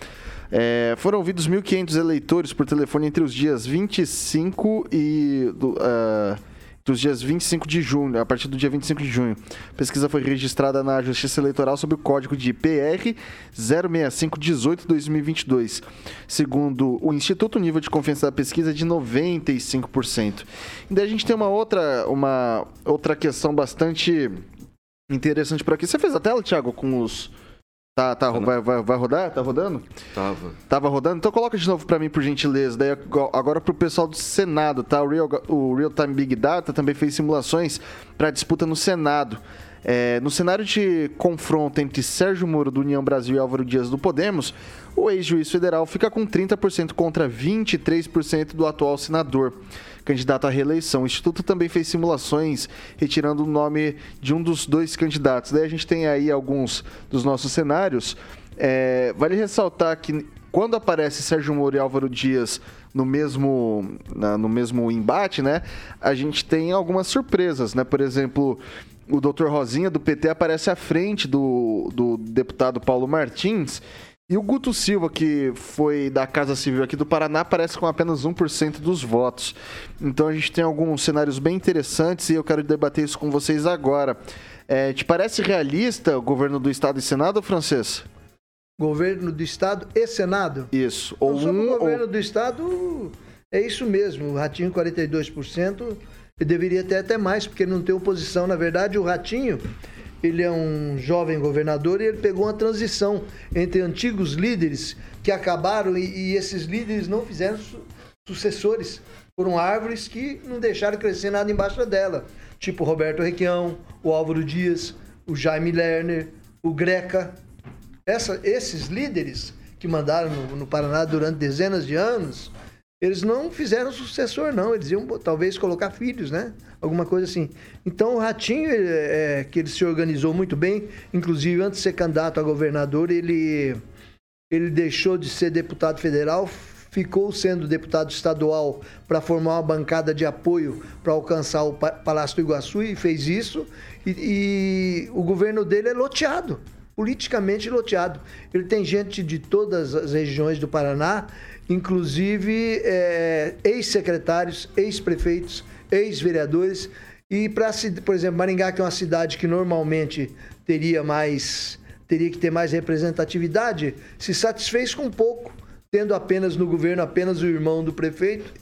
É, foram ouvidos 1.500 eleitores por telefone entre os dias 25 e, do, ah, dos dias 25 de junho, a partir do dia 25 de junho. A pesquisa foi registrada na Justiça Eleitoral sob o código de PR 06518-2022. Segundo o Instituto, o nível de confiança da pesquisa é de 95%. E daí a gente tem uma outra, uma outra questão bastante interessante por aqui. Você fez a tela, Thiago, com os... Tá, tá, vai, vai, vai rodar? Tá rodando? Tava. Tava rodando? Então coloca de novo pra mim, por gentileza. Daí ag- agora pro pessoal do Senado, tá? O Real, o Real Time Big Data também fez simulações pra disputa no Senado. É, no cenário de confronto entre Sérgio Moro do União Brasil e Álvaro Dias do Podemos, o ex-juiz federal fica com 30% contra 23% do atual senador, candidato à reeleição. O Instituto também fez simulações retirando o nome de um dos dois candidatos. Daí a gente tem aí alguns dos nossos cenários. É, vale ressaltar que quando aparece Sérgio Moro e Álvaro Dias no mesmo, na- no mesmo embate, né? A gente tem algumas surpresas, né? Por exemplo, o Dr. Rosinha do PT aparece à frente do, do deputado Paulo Martins. E o Guto Silva, que foi da Casa Civil aqui do Paraná, aparece com apenas 1% dos votos. Então a gente tem alguns cenários bem interessantes e eu quero debater isso com vocês agora. É, te parece realista o governo do Estado e Senado, francês? Governo do Estado e Senado? Isso. Ou Não, um o ou governo do Estado, é isso mesmo. O Ratinho, 42%. Ele deveria ter até mais, porque não tem oposição. Na verdade, o Ratinho, ele é um jovem governador e ele pegou uma transição entre antigos líderes que acabaram e, e esses líderes não fizeram su- sucessores. Foram árvores que não deixaram crescer nada embaixo dela. Tipo Roberto Requião, o Álvaro Dias, o Jaime Lerner, o Greca. Essa- esses líderes que mandaram no, no Paraná durante dezenas de anos, eles não fizeram sucessor, não. Eles iam talvez colocar filhos, né? Alguma coisa assim. Então o Ratinho, é, que ele se organizou muito bem, inclusive antes de ser candidato a governador, ele, ele deixou de ser deputado federal, ficou sendo deputado estadual para formar uma bancada de apoio para alcançar o Pa- Palácio do Iguaçu e fez isso. E, e o governo dele é loteado, politicamente loteado. Ele tem gente de todas as regiões do Paraná, inclusive é, ex-secretários, ex-prefeitos, ex-vereadores. E para, por exemplo, Maringá, que é uma cidade que normalmente teria mais teria que ter mais representatividade, se satisfez com pouco, tendo apenas no governo apenas o irmão do prefeito,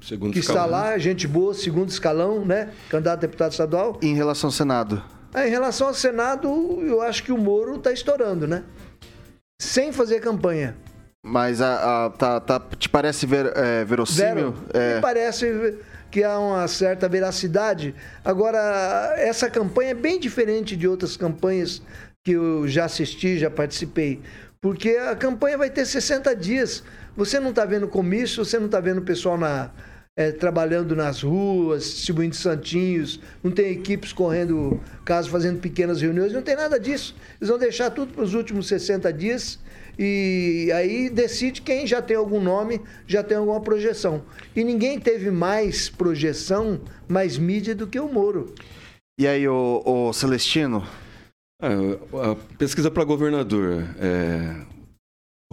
Segundo que está escalão. lá, gente boa, segundo escalão, né? Candidato a deputado estadual. em relação ao Senado? Ah, em relação ao Senado, eu acho que o Moro está estourando, né? Sem fazer campanha. Mas a, a- tá, tá- te parece ver, é, verossímil? Vero, É, me parece que há uma certa veracidade. Agora, essa campanha é bem diferente de outras campanhas que eu já assisti, já participei. Porque a campanha vai ter 60 dias. Você não está vendo comício, você não está vendo o pessoal na, eh, trabalhando nas ruas, distribuindo santinhos, não tem equipes correndo caso fazendo pequenas reuniões, não tem nada disso. Eles vão deixar tudo para os últimos 60 dias e aí decide quem já tem algum nome, já tem alguma projeção. E ninguém teve mais projeção, mais mídia do que o Moro. E aí, o, o Celestino? Ah, a pesquisa para governador. é,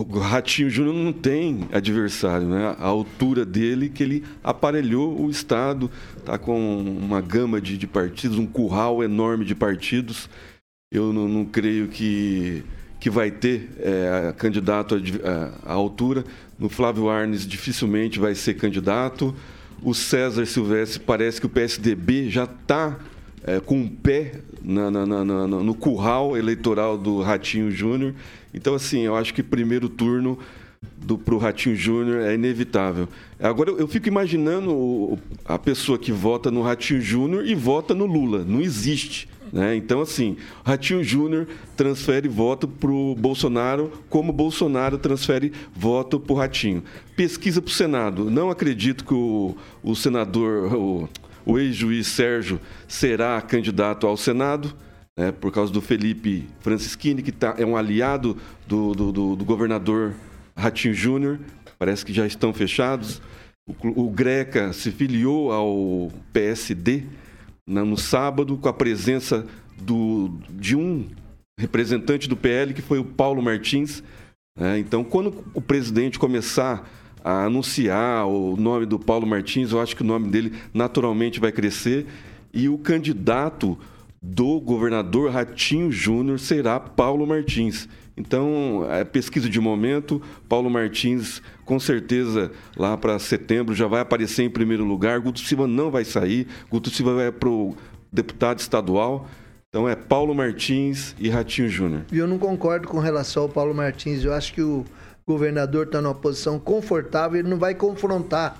o Ratinho Júnior não tem adversário, né? A altura dele, que ele aparelhou o Estado, tá com uma gama de, de partidos, um curral enorme de partidos. Eu não, não creio que, que vai ter é, candidato à- altura. No Flávio Arnes dificilmente vai ser candidato. O César Silvestre parece que o PSDB já está é, com o pé na- na- na- no curral eleitoral do Ratinho Júnior. Então, assim, eu acho que primeiro turno para o Ratinho Júnior é inevitável. Agora, eu, eu fico imaginando o- a pessoa que vota no Ratinho Júnior e vota no Lula. Não existe. Né? Então, assim, Ratinho Júnior transfere voto para o Bolsonaro, como Bolsonaro transfere voto para o Ratinho. Pesquisa para o Senado. Não acredito que o, o senador, o, o ex-juiz Sérgio, será candidato ao Senado né, por causa do Felipe Francischini, que tá, é um aliado do, do, do- do governador Ratinho Júnior, parece que já estão fechados. O, o Greca se filiou ao PSD na- no sábado, com a presença do, de um representante do PL, que foi o Paulo Martins. né. então, quando o presidente começar a anunciar o nome do Paulo Martins, eu acho que o nome dele naturalmente vai crescer. E o candidato do governador Ratinho Júnior será Paulo Martins. Então, é pesquisa de momento. Paulo Martins, com certeza, lá para setembro já vai aparecer em primeiro lugar. Guto Silva não vai sair. Guto Silva vai para o deputado estadual. Então é Paulo Martins e Ratinho Júnior. E eu não concordo com relação ao Paulo Martins. Eu acho que o governador está numa posição confortável, ele não vai confrontar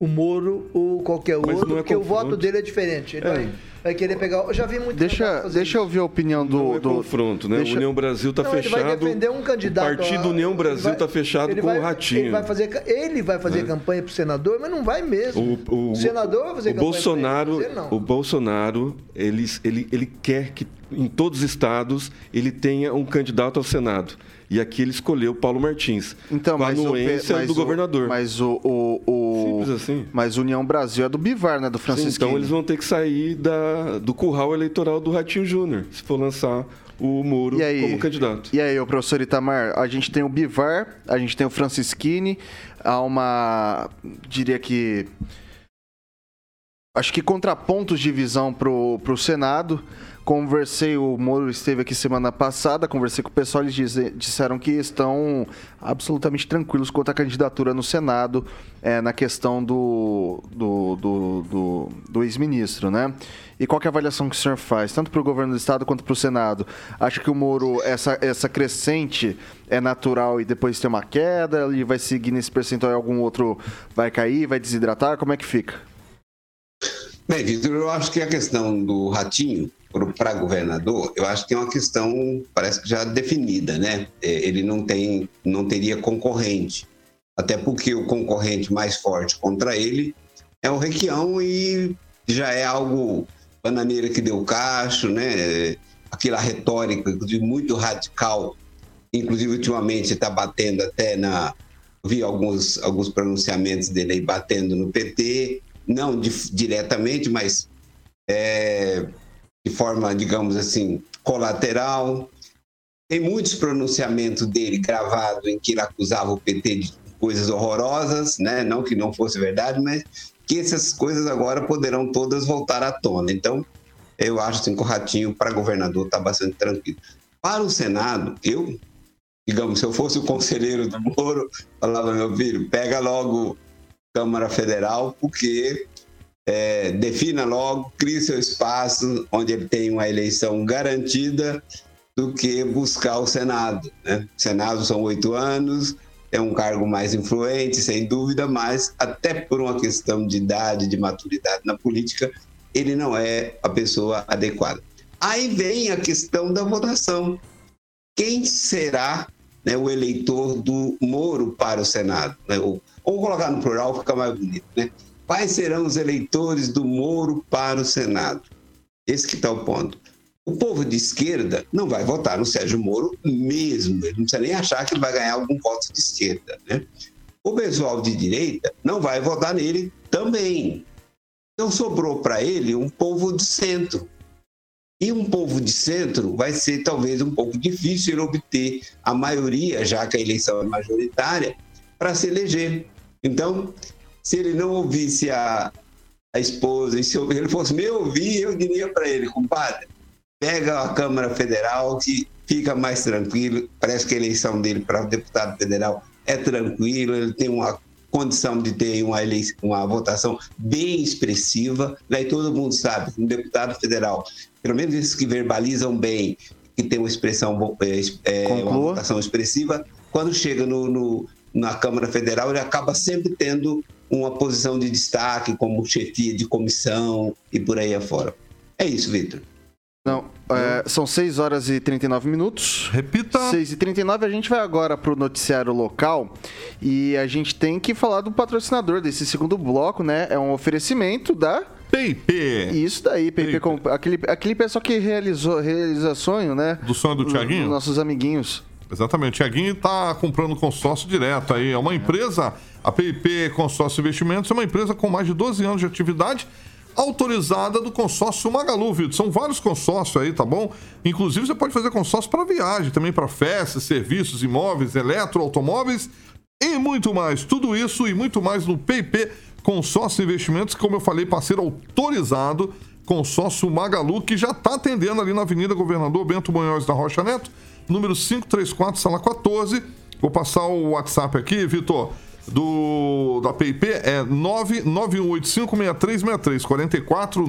o Moro ou qualquer Mas outro, é porque o confronto. voto dele é diferente. Ele É. vai, vai querer pegar. Eu já vi muito Deixa, deixa eu ouvir a opinião do. Não é do- confronto, né? deixa- O União Brasil está Não, ele vai fechado. defender um candidato. O Partido União Brasil está fechado ele com vai- o Ratinho. Ele vai fazer, ele vai fazer campanha para senador, mas não vai mesmo. O, o- senador vai fazer o campanha Bolsonaro, ele, não. o Bolsonaro, ele, ele, ele quer que em todos os estados ele tenha um candidato ao Senado. E aqui ele escolheu Paulo Martins. Então, com a o, anuência mas do o- governador. Mas o. o, o- Simples assim. Mas União Brasil é do Bivar, né? Do Sim, Francisco. então eles vão ter que sair da, do curral eleitoral do Ratinho Júnior, se for lançar o Moro aí? como candidato. E aí, ô professor Itamar, a gente tem o Bivar, a gente tem o Francisquini, há uma. diria que. Acho que contrapontos de visão pro, pro Senado. Conversei, o Moro esteve aqui semana passada, conversei com o pessoal, eles disseram que estão absolutamente tranquilos quanto à candidatura no Senado, é, na questão do, do, do, do, do ex-ministro, né? E qual é a avaliação que o senhor faz, tanto para o governo do Estado quanto para o Senado? Acha que o Moro, essa, essa crescente é natural e depois tem uma queda, ele vai seguir nesse percentual e algum outro vai cair, vai desidratar? Como é que fica? Bem, Vitor, eu acho que a questão do ratinho para governador, eu acho que é uma questão, parece que já definida, né? É, Ele não tem, não teria concorrente, até porque o concorrente mais forte contra ele é o Requião e já é algo bananeira que deu cacho, né? Aquela retórica inclusive, muito radical, inclusive ultimamente está batendo até na vi alguns alguns pronunciamentos dele aí batendo no PT, não di- diretamente, mas é, de forma, digamos assim, colateral. Tem muitos pronunciamentos dele gravados em que ele acusava o PT de coisas horrorosas, né? não que não fosse verdade, mas que essas coisas agora poderão todas voltar à tona. Então, eu acho assim, que o Ratinho, para governador, está bastante tranquilo. Para o Senado, eu, digamos, se eu fosse o conselheiro do Moro, falava, meu filho, pega logo Câmara Federal, porque é, defina logo, crie seu espaço onde ele tem uma eleição garantida do que buscar o Senado. Né? O Senado são oito anos, é um cargo mais influente, sem dúvida, mas até por uma questão de idade, de maturidade na política, ele não é a pessoa adequada. Aí vem a questão da votação. Quem será né, o eleitor do Moro para o Senado? Né? Ou, ou colocar no plural fica mais bonito, né? Quais serão os eleitores do Moro para o Senado? Esse que está o ponto. O povo de esquerda não vai votar no Sérgio Moro mesmo. Ele não precisa nem achar que ele vai ganhar algum voto de esquerda. Né? O pessoal de direita não vai votar nele também. Então sobrou para ele um povo de centro. E um povo de centro vai ser talvez um pouco difícil ele obter a maioria, já que a eleição é majoritária, para se eleger. Então, se ele não ouvisse a, a esposa, e se ele fosse me ouvir, eu diria para ele, compadre, pega a Câmara Federal que fica mais tranquilo. Parece que a eleição dele para deputado federal é tranquila, ele tem uma condição de ter uma, eleição, uma votação bem expressiva. Né? E todo mundo sabe que um deputado federal, pelo menos esses que verbalizam bem, que tem uma expressão, é, é, uma votação expressiva, quando chega no, no, na Câmara Federal, ele acaba sempre tendo uma posição de destaque como chefia de comissão e por aí afora. É isso, Vitor. Não, é, são 6 horas e 39 minutos. Repita. 6 e 39 a gente vai agora para o noticiário local e a gente tem que falar do patrocinador desse segundo bloco, né? É um oferecimento da... PIP. Isso daí, PIP. Com, aquele, aquele pessoal que realizou, realiza sonho, né? Do sonho do Tiaguinho? Nossos amiguinhos. Exatamente. O Tiaguinho está comprando consórcio direto aí. É uma empresa, a PIP Consórcio Investimentos, é uma empresa com mais de 12 anos de atividade autorizada do consórcio Magalu, Vitor. São vários consórcios aí, tá bom? Inclusive, você pode fazer consórcio para viagem, também para festas, serviços, imóveis, eletro, automóveis e muito mais. Tudo isso e muito mais no PIP Consórcio Investimentos, como eu falei, parceiro autorizado, consórcio Magalu, que já está atendendo ali na Avenida Governador Bento Munhoz da Rocha Neto, número 534, sala 14. Vou passar o WhatsApp aqui, Vitor, do da PIP é 991856363, 44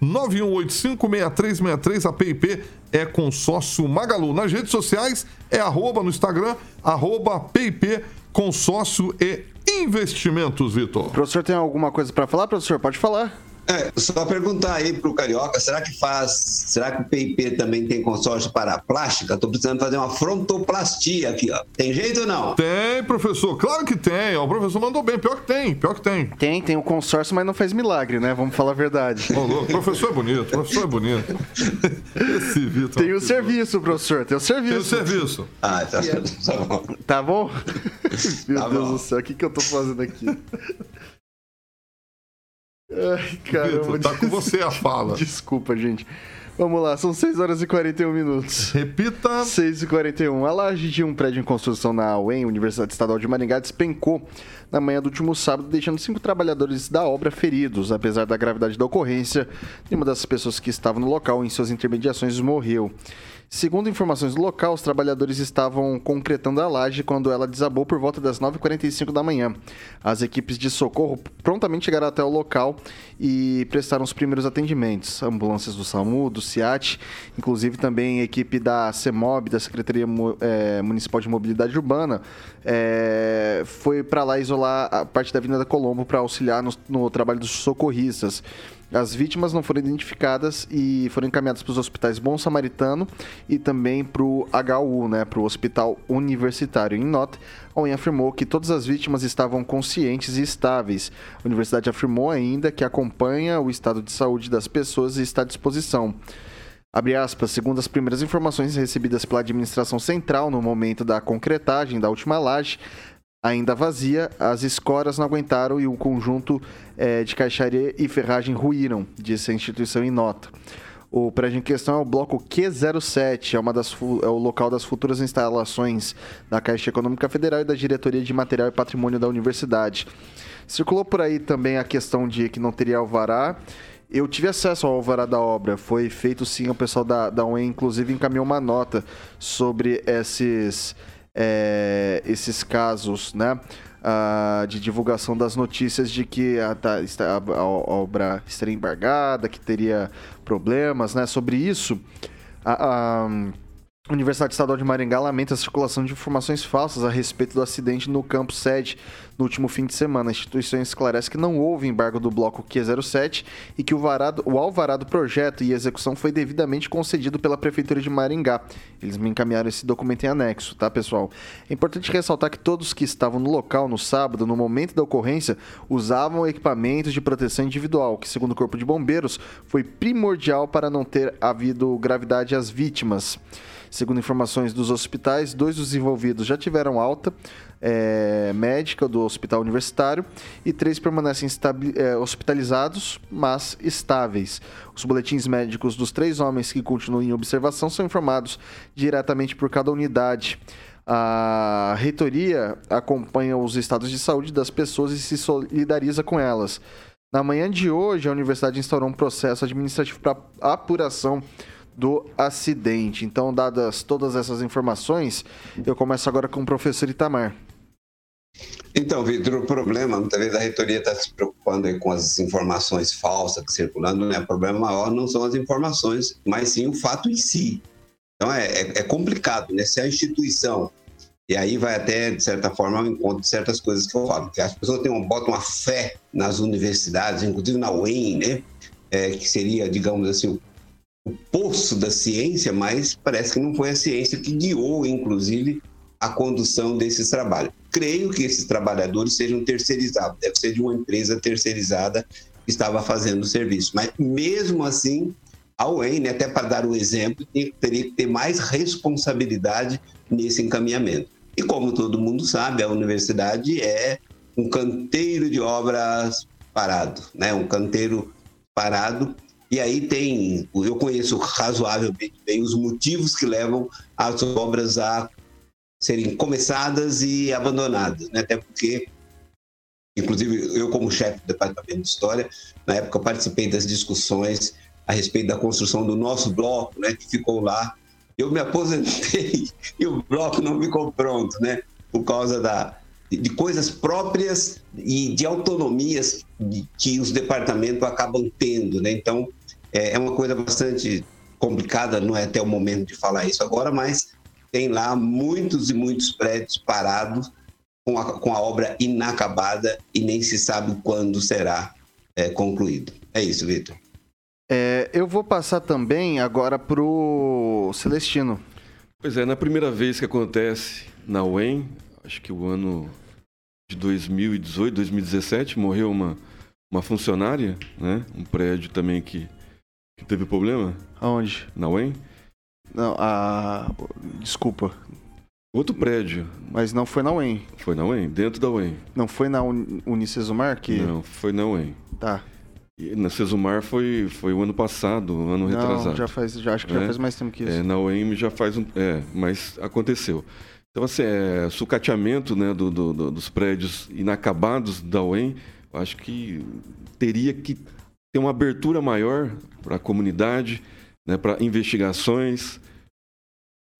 991856363, a PIP é consórcio Magalu. Nas redes sociais é arroba no Instagram, arroba PIP consórcio e investimentos, Vitor. Professor tem alguma coisa para falar, professor? Pode falar. É, só perguntar aí pro Carioca, será que faz, será que o PIP também tem consórcio para plástica? Tô precisando fazer uma frontoplastia aqui, ó. Tem jeito ou não? Tem, professor, claro que tem. O professor mandou bem, pior que tem, pior que tem. Tem, tem o consórcio, mas não faz milagre, né? Vamos falar a verdade. O professor é bonito, o professor é bonito. Esse Vitor. Tem o serviço, professor, tem o serviço. Tem o serviço. Ah, tá, tá bom. Tá bom? Meu tá Deus bom. do céu, o que, que eu tô fazendo aqui? Ai, caramba. Vitor, tá com você a fala. Desculpa, gente. Vamos lá, são 6 horas e 41 minutos. Repita. 6 e 41. A laje de um prédio em construção na UEM, Universidade Estadual de Maringá, despencou na manhã do último sábado, deixando cinco trabalhadores da obra feridos. Apesar da gravidade da ocorrência, nenhuma das pessoas que estavam no local em suas intermediações morreu. Segundo informações do local, os trabalhadores estavam concretando a laje quando ela desabou por volta das 9h45 da manhã. As equipes de socorro prontamente chegaram até o local e prestaram os primeiros atendimentos. Ambulâncias do SAMU, do CIAT, inclusive também equipe da CEMOB, da Secretaria é, Municipal de Mobilidade Urbana, é, foi para lá isolar a parte da Avenida Colombo para auxiliar no, no trabalho dos socorristas. As vítimas não foram identificadas e foram encaminhadas para os hospitais Bom Samaritano e também para o HU, né, para o Hospital Universitário. Em nota, a afirmou que todas as vítimas estavam conscientes e estáveis. A universidade afirmou ainda que acompanha o estado de saúde das pessoas e está à disposição. Abre aspas, segundo as primeiras informações recebidas pela administração central no momento da concretagem da última laje, ainda vazia, as escoras não aguentaram e o conjunto é, de caixaria e ferragem ruíram, disse a instituição em nota. O prédio em questão é o bloco Q07, é, uma das, é o local das futuras instalações da Caixa Econômica Federal e da Diretoria de Material e Patrimônio da Universidade. Circulou por aí também a questão de que não teria alvará. Eu tive acesso ao alvará da obra, foi feito sim, o pessoal da, da UE, inclusive, encaminhou uma nota sobre esses é, esses casos, né? Uh, de divulgação das notícias de que a, a, a, obra estaria embargada, que teria problemas, né? Sobre isso, a, Universidade Estadual de Maringá lamenta a circulação de informações falsas a respeito do acidente no campo sede no último fim de semana. A instituição esclarece que não houve embargo do bloco Q07 e que o, varado, o alvará do projeto e execução foi devidamente concedido pela Prefeitura de Maringá. Eles me encaminharam esse documento em anexo, tá, pessoal? É importante ressaltar que todos que estavam no local no sábado, no momento da ocorrência, usavam equipamentos de proteção individual, que, segundo o Corpo de Bombeiros, foi primordial para não ter havido gravidade às vítimas. Segundo informações dos hospitais, dois dos envolvidos já tiveram alta é, médica do hospital universitário e três permanecem é, hospitalizados, mas estáveis. Os boletins médicos dos três homens que continuam em observação são informados diretamente por cada unidade. A reitoria acompanha os estados de saúde das pessoas e se solidariza com elas. Na manhã de hoje, a universidade instaurou um processo administrativo para apuração do acidente. Então, dadas todas essas informações, eu começo agora com o professor Itamar. Então, Vitor, o problema, muitas vezes a reitoria está se preocupando com as informações falsas que circulando, né? O problema maior não são as informações, mas sim o fato em si. Então, é, é, é complicado, né? Se a instituição, e aí vai até, de certa forma, ao encontro de certas coisas que eu falo, que as pessoas têm uma, botam uma fé nas universidades, inclusive na UEM, né? É, que seria, digamos assim, o poço da ciência, mas parece que não foi a ciência que guiou, inclusive, a condução desses trabalhos. Creio que esses trabalhadores sejam terceirizados, deve ser de uma empresa terceirizada que estava fazendo o serviço. Mas mesmo assim, a UEM, né, até para dar o um exemplo, teria que ter mais responsabilidade nesse encaminhamento. E como todo mundo sabe, a universidade é um canteiro de obras parado, né? um canteiro parado e aí tem, eu conheço razoavelmente bem os motivos que levam as obras a serem começadas e abandonadas, né? até porque, inclusive, eu como chefe do departamento de história, na época participei das discussões a respeito da construção do nosso bloco, né, que ficou lá. Eu me aposentei e o bloco não ficou pronto, né, por causa da, de coisas próprias e de autonomias que os departamentos acabam tendo, né? Então, é, é uma coisa bastante complicada, não é até o momento de falar isso agora, mas tem lá muitos e muitos prédios parados com a, com a obra inacabada e nem se sabe quando será é, concluído. É isso, Vitor. É, eu vou passar também agora pro Celestino. Pois é, na primeira vez que acontece na UEM, acho que o ano de 2018, 2017, morreu uma, uma funcionária, né? Um prédio também que teve problema. Aonde? Na UEM. Não, a. Desculpa. Outro prédio. Mas não foi na UEM. Foi na UEM, dentro da UEM. Não foi na Unicesumar que. Não, foi na UEM. Tá. E na Cesumar foi, foi o ano passado, ano não, retrasado. já faz, já, acho que é? já faz mais tempo que isso. É, na UEM já faz um. É, mas aconteceu. Então, assim, é, sucateamento né, do, do, do, dos prédios inacabados da UEM, acho que teria que ter uma abertura maior para a comunidade, né, para investigações.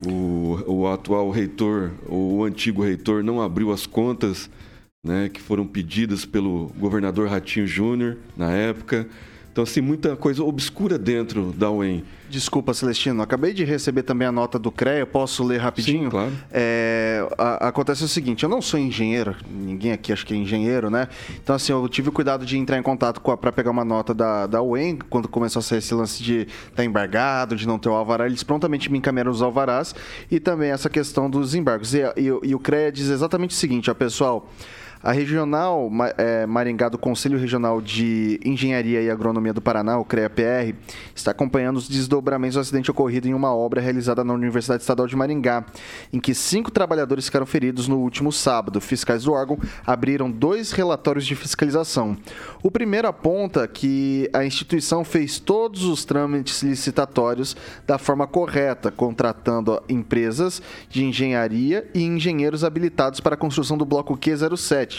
O, o atual reitor, o antigo reitor, não abriu as contas né, que foram pedidas pelo governador Ratinho Júnior na época. Então, assim, muita coisa obscura dentro da UEM. Desculpa, Celestino, acabei de receber também a nota do CREA, posso ler rapidinho? Sim, claro. É, a, acontece o seguinte, eu não sou engenheiro, ninguém aqui acho que é engenheiro, né? Então, assim, eu tive o cuidado de entrar em contato para pegar uma nota da, da UEM, quando começou a ser esse lance de estar tá embargado, de não ter o alvará, eles prontamente me encaminharam os alvarás e também essa questão dos embargos. E, e, e o CREA diz exatamente o seguinte, ó, pessoal... A Regional é, Maringá do Conselho Regional de Engenharia e Agronomia do Paraná, o CREA-PR, está acompanhando os desdobramentos do acidente ocorrido em uma obra realizada na Universidade Estadual de Maringá, em que cinco trabalhadores ficaram feridos no último sábado. Fiscais do órgão abriram dois relatórios de fiscalização. O primeiro aponta que a instituição fez todos os trâmites licitatórios da forma correta, contratando empresas de engenharia e engenheiros habilitados para a construção do bloco Q07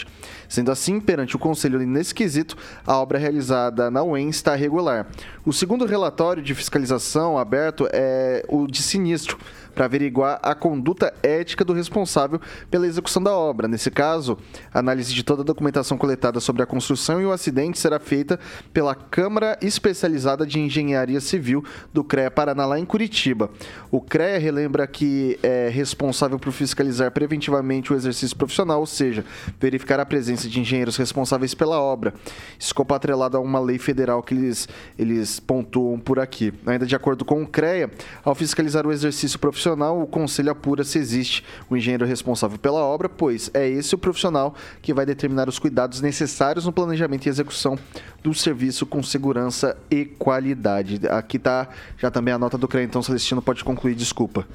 Sendo assim, perante o Conselho nesse quesito, a obra realizada na UEM está regular. O segundo relatório de fiscalização aberto é o de sinistro, para averiguar a conduta ética do responsável pela execução da obra. Nesse caso, a análise de toda a documentação coletada sobre a construção e o acidente será feita pela Câmara Especializada de Engenharia Civil do CREA Paraná, lá em Curitiba. O CREA relembra que é responsável por fiscalizar preventivamente o exercício profissional, ou seja, verificar a presença de engenheiros responsáveis pela obra. Escopo atrelado a uma lei federal que eles, eles pontuam por aqui. Ainda de acordo com o CREA, ao fiscalizar o exercício profissional, o conselho apura se existe o engenheiro responsável pela obra, pois é esse o profissional que vai determinar os cuidados necessários no planejamento e execução do serviço com segurança e qualidade. Aqui está já também a nota do CREA, então Celestino pode concluir, desculpa.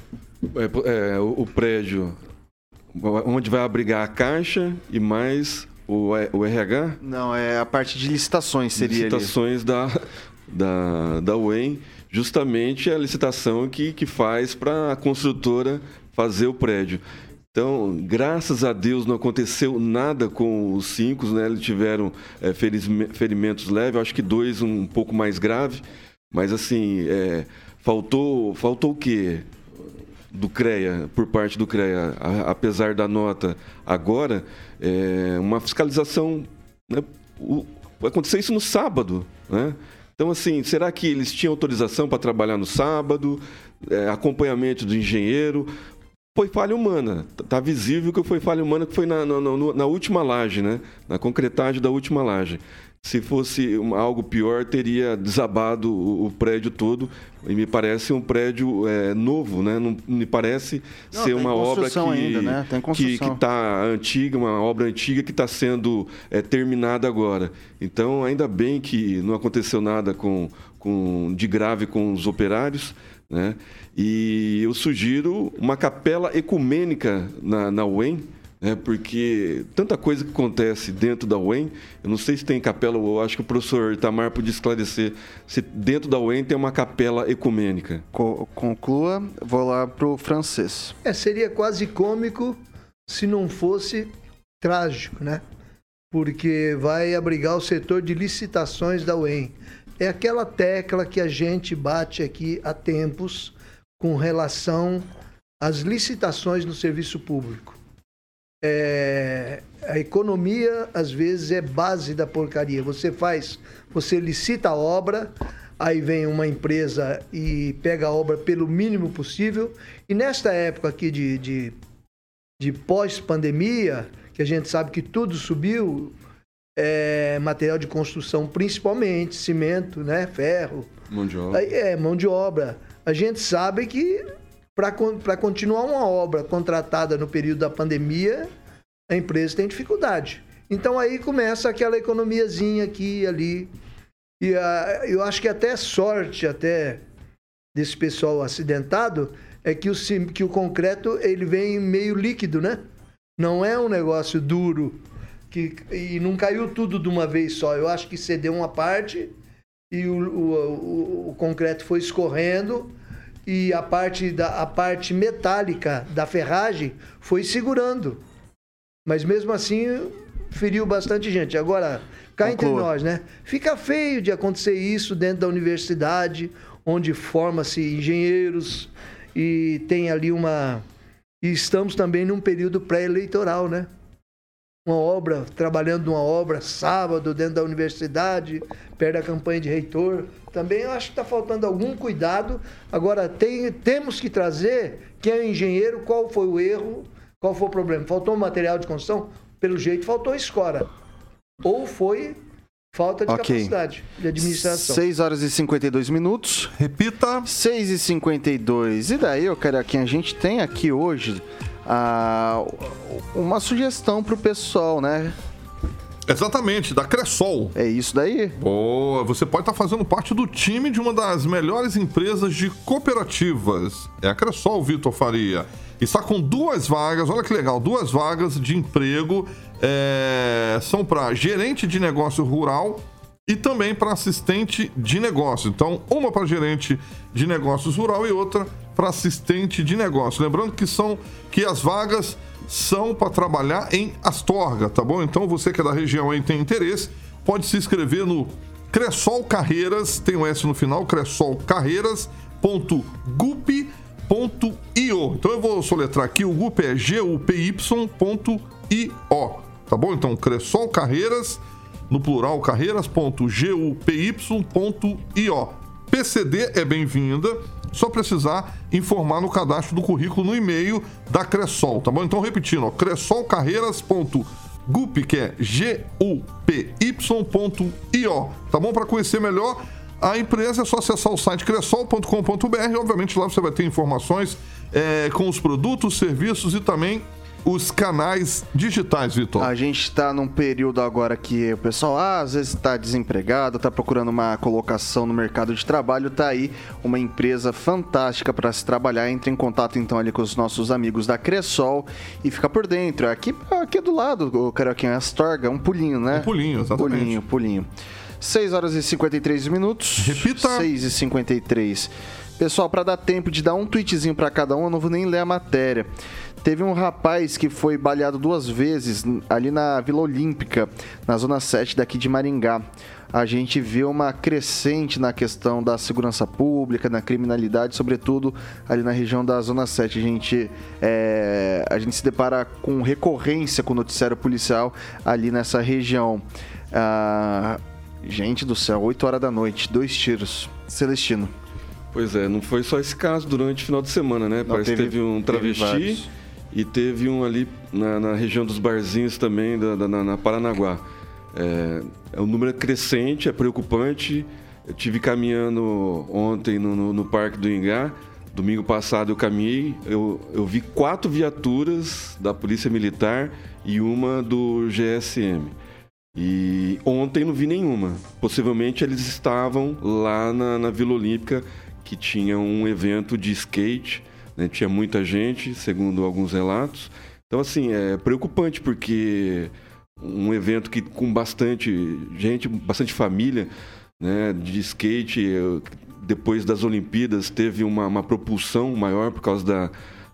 É, é, o, o prédio onde vai abrigar a caixa e mais o, o RH? Não, é a parte de licitações seria Licitações ali. da, da, da UEM, justamente a licitação que, que faz para a construtora fazer o prédio. Então, graças a Deus não aconteceu nada com os cinco, né? Eles tiveram é, ferimentos leves, acho que dois um pouco mais grave, mas assim, é, faltou, faltou o quê? do CREA, por parte do CREA, a, apesar da nota agora, é, uma fiscalização. Né, o, aconteceu isso no sábado. Né? Então, assim, será que eles tinham autorização para trabalhar no sábado? É, acompanhamento do engenheiro? Foi falha humana. Está visível que foi falha humana, que foi na, na, na última laje, né? na concretagem da última laje se fosse algo pior, teria desabado o, prédio todo. E me parece um prédio é, novo, né? Não me parece Não, ser uma obra que ainda, né? que está antiga, uma obra antiga que está sendo é, terminada agora. Então, ainda bem que não aconteceu nada com, com de grave com os operários. Né? E eu sugiro uma capela ecumênica na, na UEM, né? Porque tanta coisa que acontece dentro da UEM, eu não sei se tem capela, eu acho que o professor Itamar podia esclarecer se dentro da UEM tem uma capela ecumênica. Co- conclua, vou lá pro francês. É, seria quase cômico se não fosse trágico, né? Porque vai abrigar o setor de licitações da UEM. É aquela tecla que a gente bate aqui há tempos com relação às licitações no serviço público. É, a economia, às vezes, é base da porcaria. Você faz, você licita a obra, aí vem uma empresa e pega a obra pelo mínimo possível. E nesta época aqui de, de, de pós-pandemia, que a gente sabe que tudo subiu, é, material de construção principalmente, cimento, né, ferro, Mão de obra. Aí é, mão de obra. A gente sabe que para continuar uma obra contratada no período da pandemia, a empresa tem dificuldade. Então aí começa aquela economiazinha aqui e ali. E ah, eu acho que até sorte até desse pessoal acidentado é que o, que o concreto ele vem meio líquido, né? Não é um negócio duro que, e não caiu tudo de uma vez só. Eu acho que cedeu uma parte e o, o, o- o concreto foi escorrendo e a parte, da, a parte metálica da ferragem foi segurando. Mas mesmo assim feriu bastante gente. Agora, cá entre Conclua. nós, né? Fica feio de acontecer isso dentro da universidade, onde forma-se engenheiros e tem ali uma. E estamos também num período pré-eleitoral, né? Uma obra, trabalhando numa obra sábado dentro da universidade, perto da campanha de reitor. Também eu acho que está faltando algum cuidado. Agora, tem, temos que trazer quem é engenheiro, qual foi o erro, qual foi o problema. Faltou material de construção? Pelo jeito, faltou escora. Ou foi falta de Ok. capacidade de administração. 6 horas e 52 minutos. Repita. 6 e 52. E daí, ô Carioquinha, a gente tem aqui hoje ah, uma sugestão pro pessoal, né? Exatamente, da Cressol. É isso daí? Boa, você pode estar fazendo parte do time de uma das melhores empresas de cooperativas. É a Cressol, Vitor Faria. Está com duas vagas, olha que legal, duas vagas de emprego. é, são para gerente de negócio rural e também para assistente de negócio. Então, uma para gerente de negócios rural e outra para assistente de negócio. Lembrando que são que as vagas são para trabalhar em Astorga, tá bom? Então, você que é da região e tem interesse, pode se inscrever no Cressol Carreiras, tem um S no final, cressolcarreiras.gup.io. Então eu vou soletrar aqui, o GUP é G-U-P-Y.io, tá bom? Então, Cressol Carreiras, no plural, carreiras.gupy.io. PCD é bem-vinda, só precisar informar no cadastro do currículo no e-mail da Cressol, tá bom? Então, repetindo, cressolcarreiras.gup, que é G-U-P-Y.io, tá bom? Para conhecer melhor a empresa é só acessar o site cressol.com.br. Obviamente, lá você vai ter informações eh, com os produtos, serviços e também os canais digitais, Vitor. A gente está num período agora que o pessoal ah, às vezes está desempregado, está procurando uma colocação no mercado de trabalho. Tá aí uma empresa fantástica para se trabalhar. Entre em contato então ali com os nossos amigos da Cressol e fica por dentro. Aqui, aqui do lado, o Carioquinha Astorga, um pulinho, né? Um pulinho, exatamente. Pulinho, pulinho. 6 horas e 53 minutos. Repita. 6 e 53. Pessoal, para dar tempo de dar um tweetzinho para cada um, eu não vou nem ler a matéria. Teve um rapaz que foi baleado duas vezes ali na Vila Olímpica, na Zona 7 daqui de Maringá. A gente vê uma crescente na questão da segurança pública, na criminalidade, sobretudo ali na região da Zona 7. A gente, é, a gente se depara com recorrência com o noticiário policial ali nessa região. Ah, gente do céu, 8 horas da noite, dois tiros. Celestino. Pois é, não foi só esse caso durante o final de semana, né? Não, Parece que teve- teve um teve travesti vários. E teve um ali na, na região dos barzinhos também, da, da- na, na Paranaguá. É, é um número crescente, é preocupante. Eu tive caminhando ontem no, no- no Parque do Ingá. Domingo passado eu caminhei, eu, eu vi quatro viaturas da Polícia Militar e uma do GSM. E ontem não vi nenhuma. Possivelmente eles estavam lá na, na Vila Olímpica, que tinha um evento de skate, né? tinha muita gente, segundo alguns relatos. Então, assim, é preocupante porque um evento que com bastante gente, bastante família, né, de skate, eu- depois das Olimpíadas teve uma, uma propulsão maior por causa da,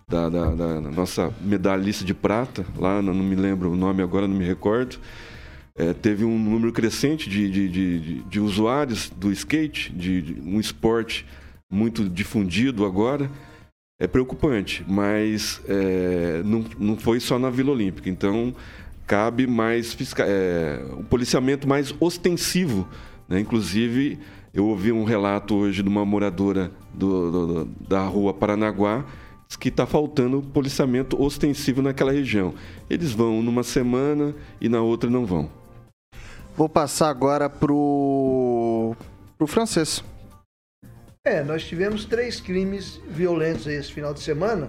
da, da- da nossa medalhista de prata, lá, não me lembro o nome agora, não me recordo. É, teve um número crescente de, de, de, de- de usuários do skate, de, de um esporte muito difundido agora. É preocupante, mas é, não, não foi só na Vila Olímpica. Então, cabe mais fisca... é, um policiamento mais ostensivo. Né? Inclusive, eu ouvi um relato hoje de uma moradora do- do- da rua Paranaguá que está faltando policiamento ostensivo naquela região. Eles vão numa semana e na outra não vão. Vou passar agora pro. pro francês. É, nós tivemos três crimes violentos esse final de semana.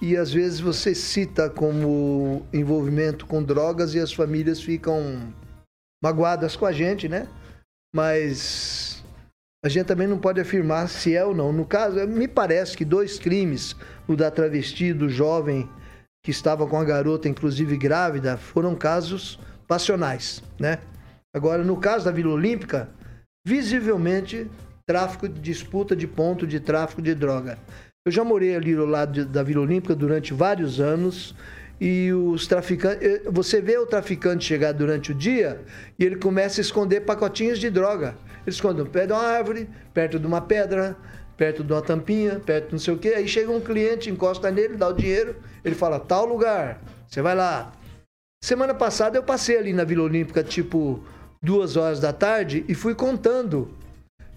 E às vezes você cita como envolvimento com drogas e as famílias ficam magoadas com a gente, né? Mas a gente também não pode afirmar se é ou não. No caso, me parece que dois crimes, o da travesti, do jovem que estava com a garota, inclusive grávida, foram casos passionais, né? Agora, no caso da Vila Olímpica, visivelmente tráfico disputa de ponto de tráfico de droga. Eu já morei ali ao lado de- da Vila Olímpica durante vários anos e os traficantes, eh, você vê o traficante chegar durante o dia e ele começa a esconder pacotinhos de droga. Ele esconde no pé de uma árvore, perto de uma pedra, perto de uma tampinha, perto de não sei o quê. Aí chega um cliente, encosta nele, dá o dinheiro, ele fala tal lugar, você vai lá. Semana passada eu passei ali na Vila Olímpica, tipo duas horas da tarde, e fui contando.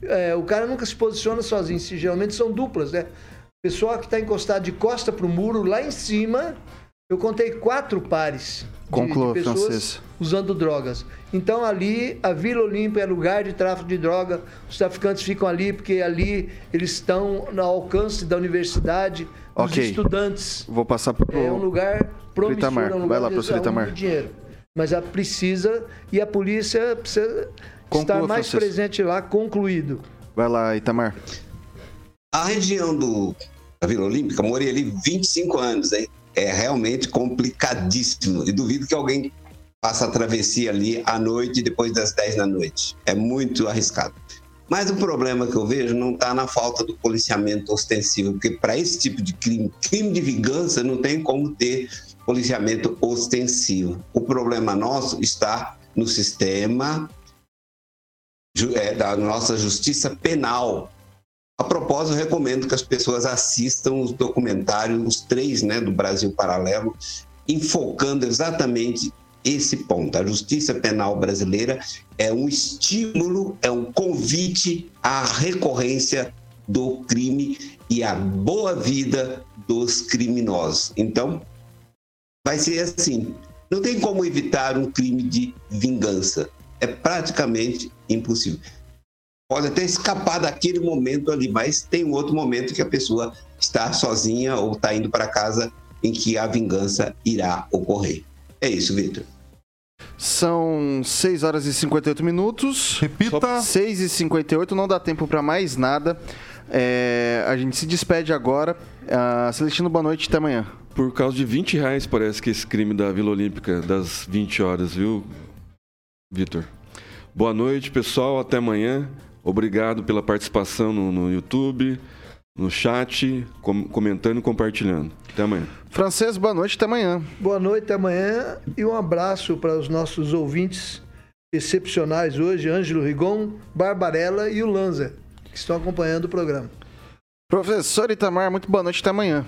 É, o cara nunca se posiciona sozinho, se- geralmente são duplas, né? Pessoal que está encostado de costa pro muro, lá em cima, eu contei quatro pares de, Conclua, de pessoas francês. usando drogas. Então ali, a Vila Olímpia é lugar de tráfico de droga, os traficantes ficam ali porque ali eles estão no alcance da universidade, os Ok. estudantes. Vou passar pro. É um lugar promissor, Itamar. é um lugar Vai lá, professor Itamar. dinheiro. Mas a precisa, e a polícia precisa Conclua, estar mais Francisco. presente lá, concluído. Vai lá, Itamar. A região do, da Vila Olímpica, morei ali 25 anos, hein? É realmente complicadíssimo. E duvido que alguém faça a travessia ali à noite, depois das 10 da noite. É muito arriscado. Mas o problema que eu vejo não está na falta do policiamento ostensivo, porque para esse tipo de crime, crime de vingança, não tem como ter policiamento ostensivo. O problema nosso está no sistema da nossa justiça penal, a propósito, recomendo que as pessoas assistam os documentários, os três, né, do Brasil Paralelo, enfocando exatamente esse ponto. A justiça penal brasileira é um estímulo, é um convite à recorrência do crime e à boa vida dos criminosos. Então, vai ser assim. Não tem como evitar um crime de vingança. É praticamente impossível pode até escapar daquele momento ali, mas tem um outro momento que a pessoa está sozinha ou está indo para casa em que a vingança irá ocorrer. É isso, Vitor. São 6 horas e 58 minutos. Repita. 6 e 58, não dá tempo pra mais nada. É, a gente se despede agora. Ah, Celestino, boa noite, até amanhã. Por causa de 20 reais, parece que esse crime da Vila Olímpica, das 20 horas, viu, Vitor? Boa noite, pessoal. Até amanhã. Obrigado pela participação no, no YouTube, no chat, com- comentando e compartilhando. Até amanhã. Francês, boa noite, até amanhã. Boa noite, até amanhã e um abraço para os nossos ouvintes excepcionais hoje, Ângelo Rigon, Barbarella e o Lanza, que estão acompanhando o programa. Professor Itamar, muito boa noite, até amanhã.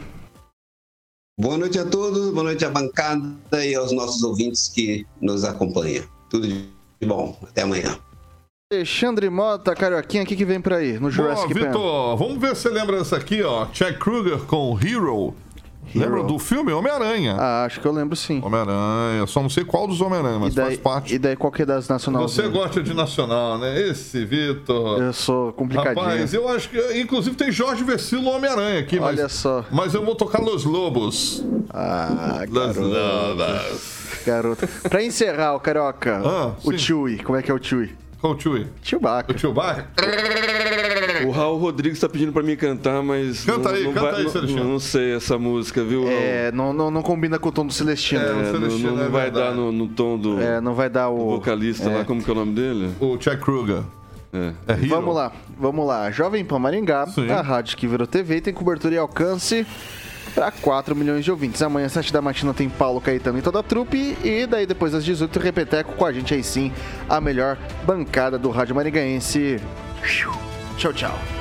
Boa noite a todos, boa noite à bancada e aos nossos ouvintes que nos acompanham. Tudo de bom. Até amanhã. Alexandre Mota, Carioquinha, o que, que vem por aí no Jurassic Park? Vitor, vamos ver se você lembra dessa aqui, ó. Chad Kruger com Hero. Lembra do filme Homem-Aranha? Ah, acho que eu lembro sim. Homem-Aranha, só não sei qual dos Homem-Aranha, mas daí, faz parte. e daí qual que é das nacionais? Você gosta de nacional, né? Esse, Vitor. Eu sou complicadinho. Rapaz, eu acho que. Inclusive tem Jorge Versilo Homem-Aranha aqui, mas. Olha só. Mas eu vou tocar Los Lobos. Ah, Los garoto. Lobos. garoto. Pra encerrar, o Carioca, Ah, o sim. Chewie, como é que é o Chewie? Qual o Chewie? Chewbacca. O Chewbacca? É. O Raul Rodrigues tá pedindo pra mim cantar, mas. Canta não, aí, não canta vai, aí, não, Celestino. não sei essa música, viu? Raul? É, não, não, não combina com o tom do Celestino. É, É, Celestino não é vai verdade. dar no, no tom do, É, não vai dar o. vocalista é. lá, como que é o nome dele? O Chuck Kruger. É. É. Vamos lá, vamos lá. Jovem Pan Maringá, Sim. a rádio que virou TV, tem cobertura e alcance para 4 milhões de ouvintes. Amanhã, às 7 da matina, tem Paulo Caetano e toda a trupe. E daí, depois das 18, Repeteco com a gente aí sim, a melhor bancada do Rádio Maringaense. Tchau, tchau.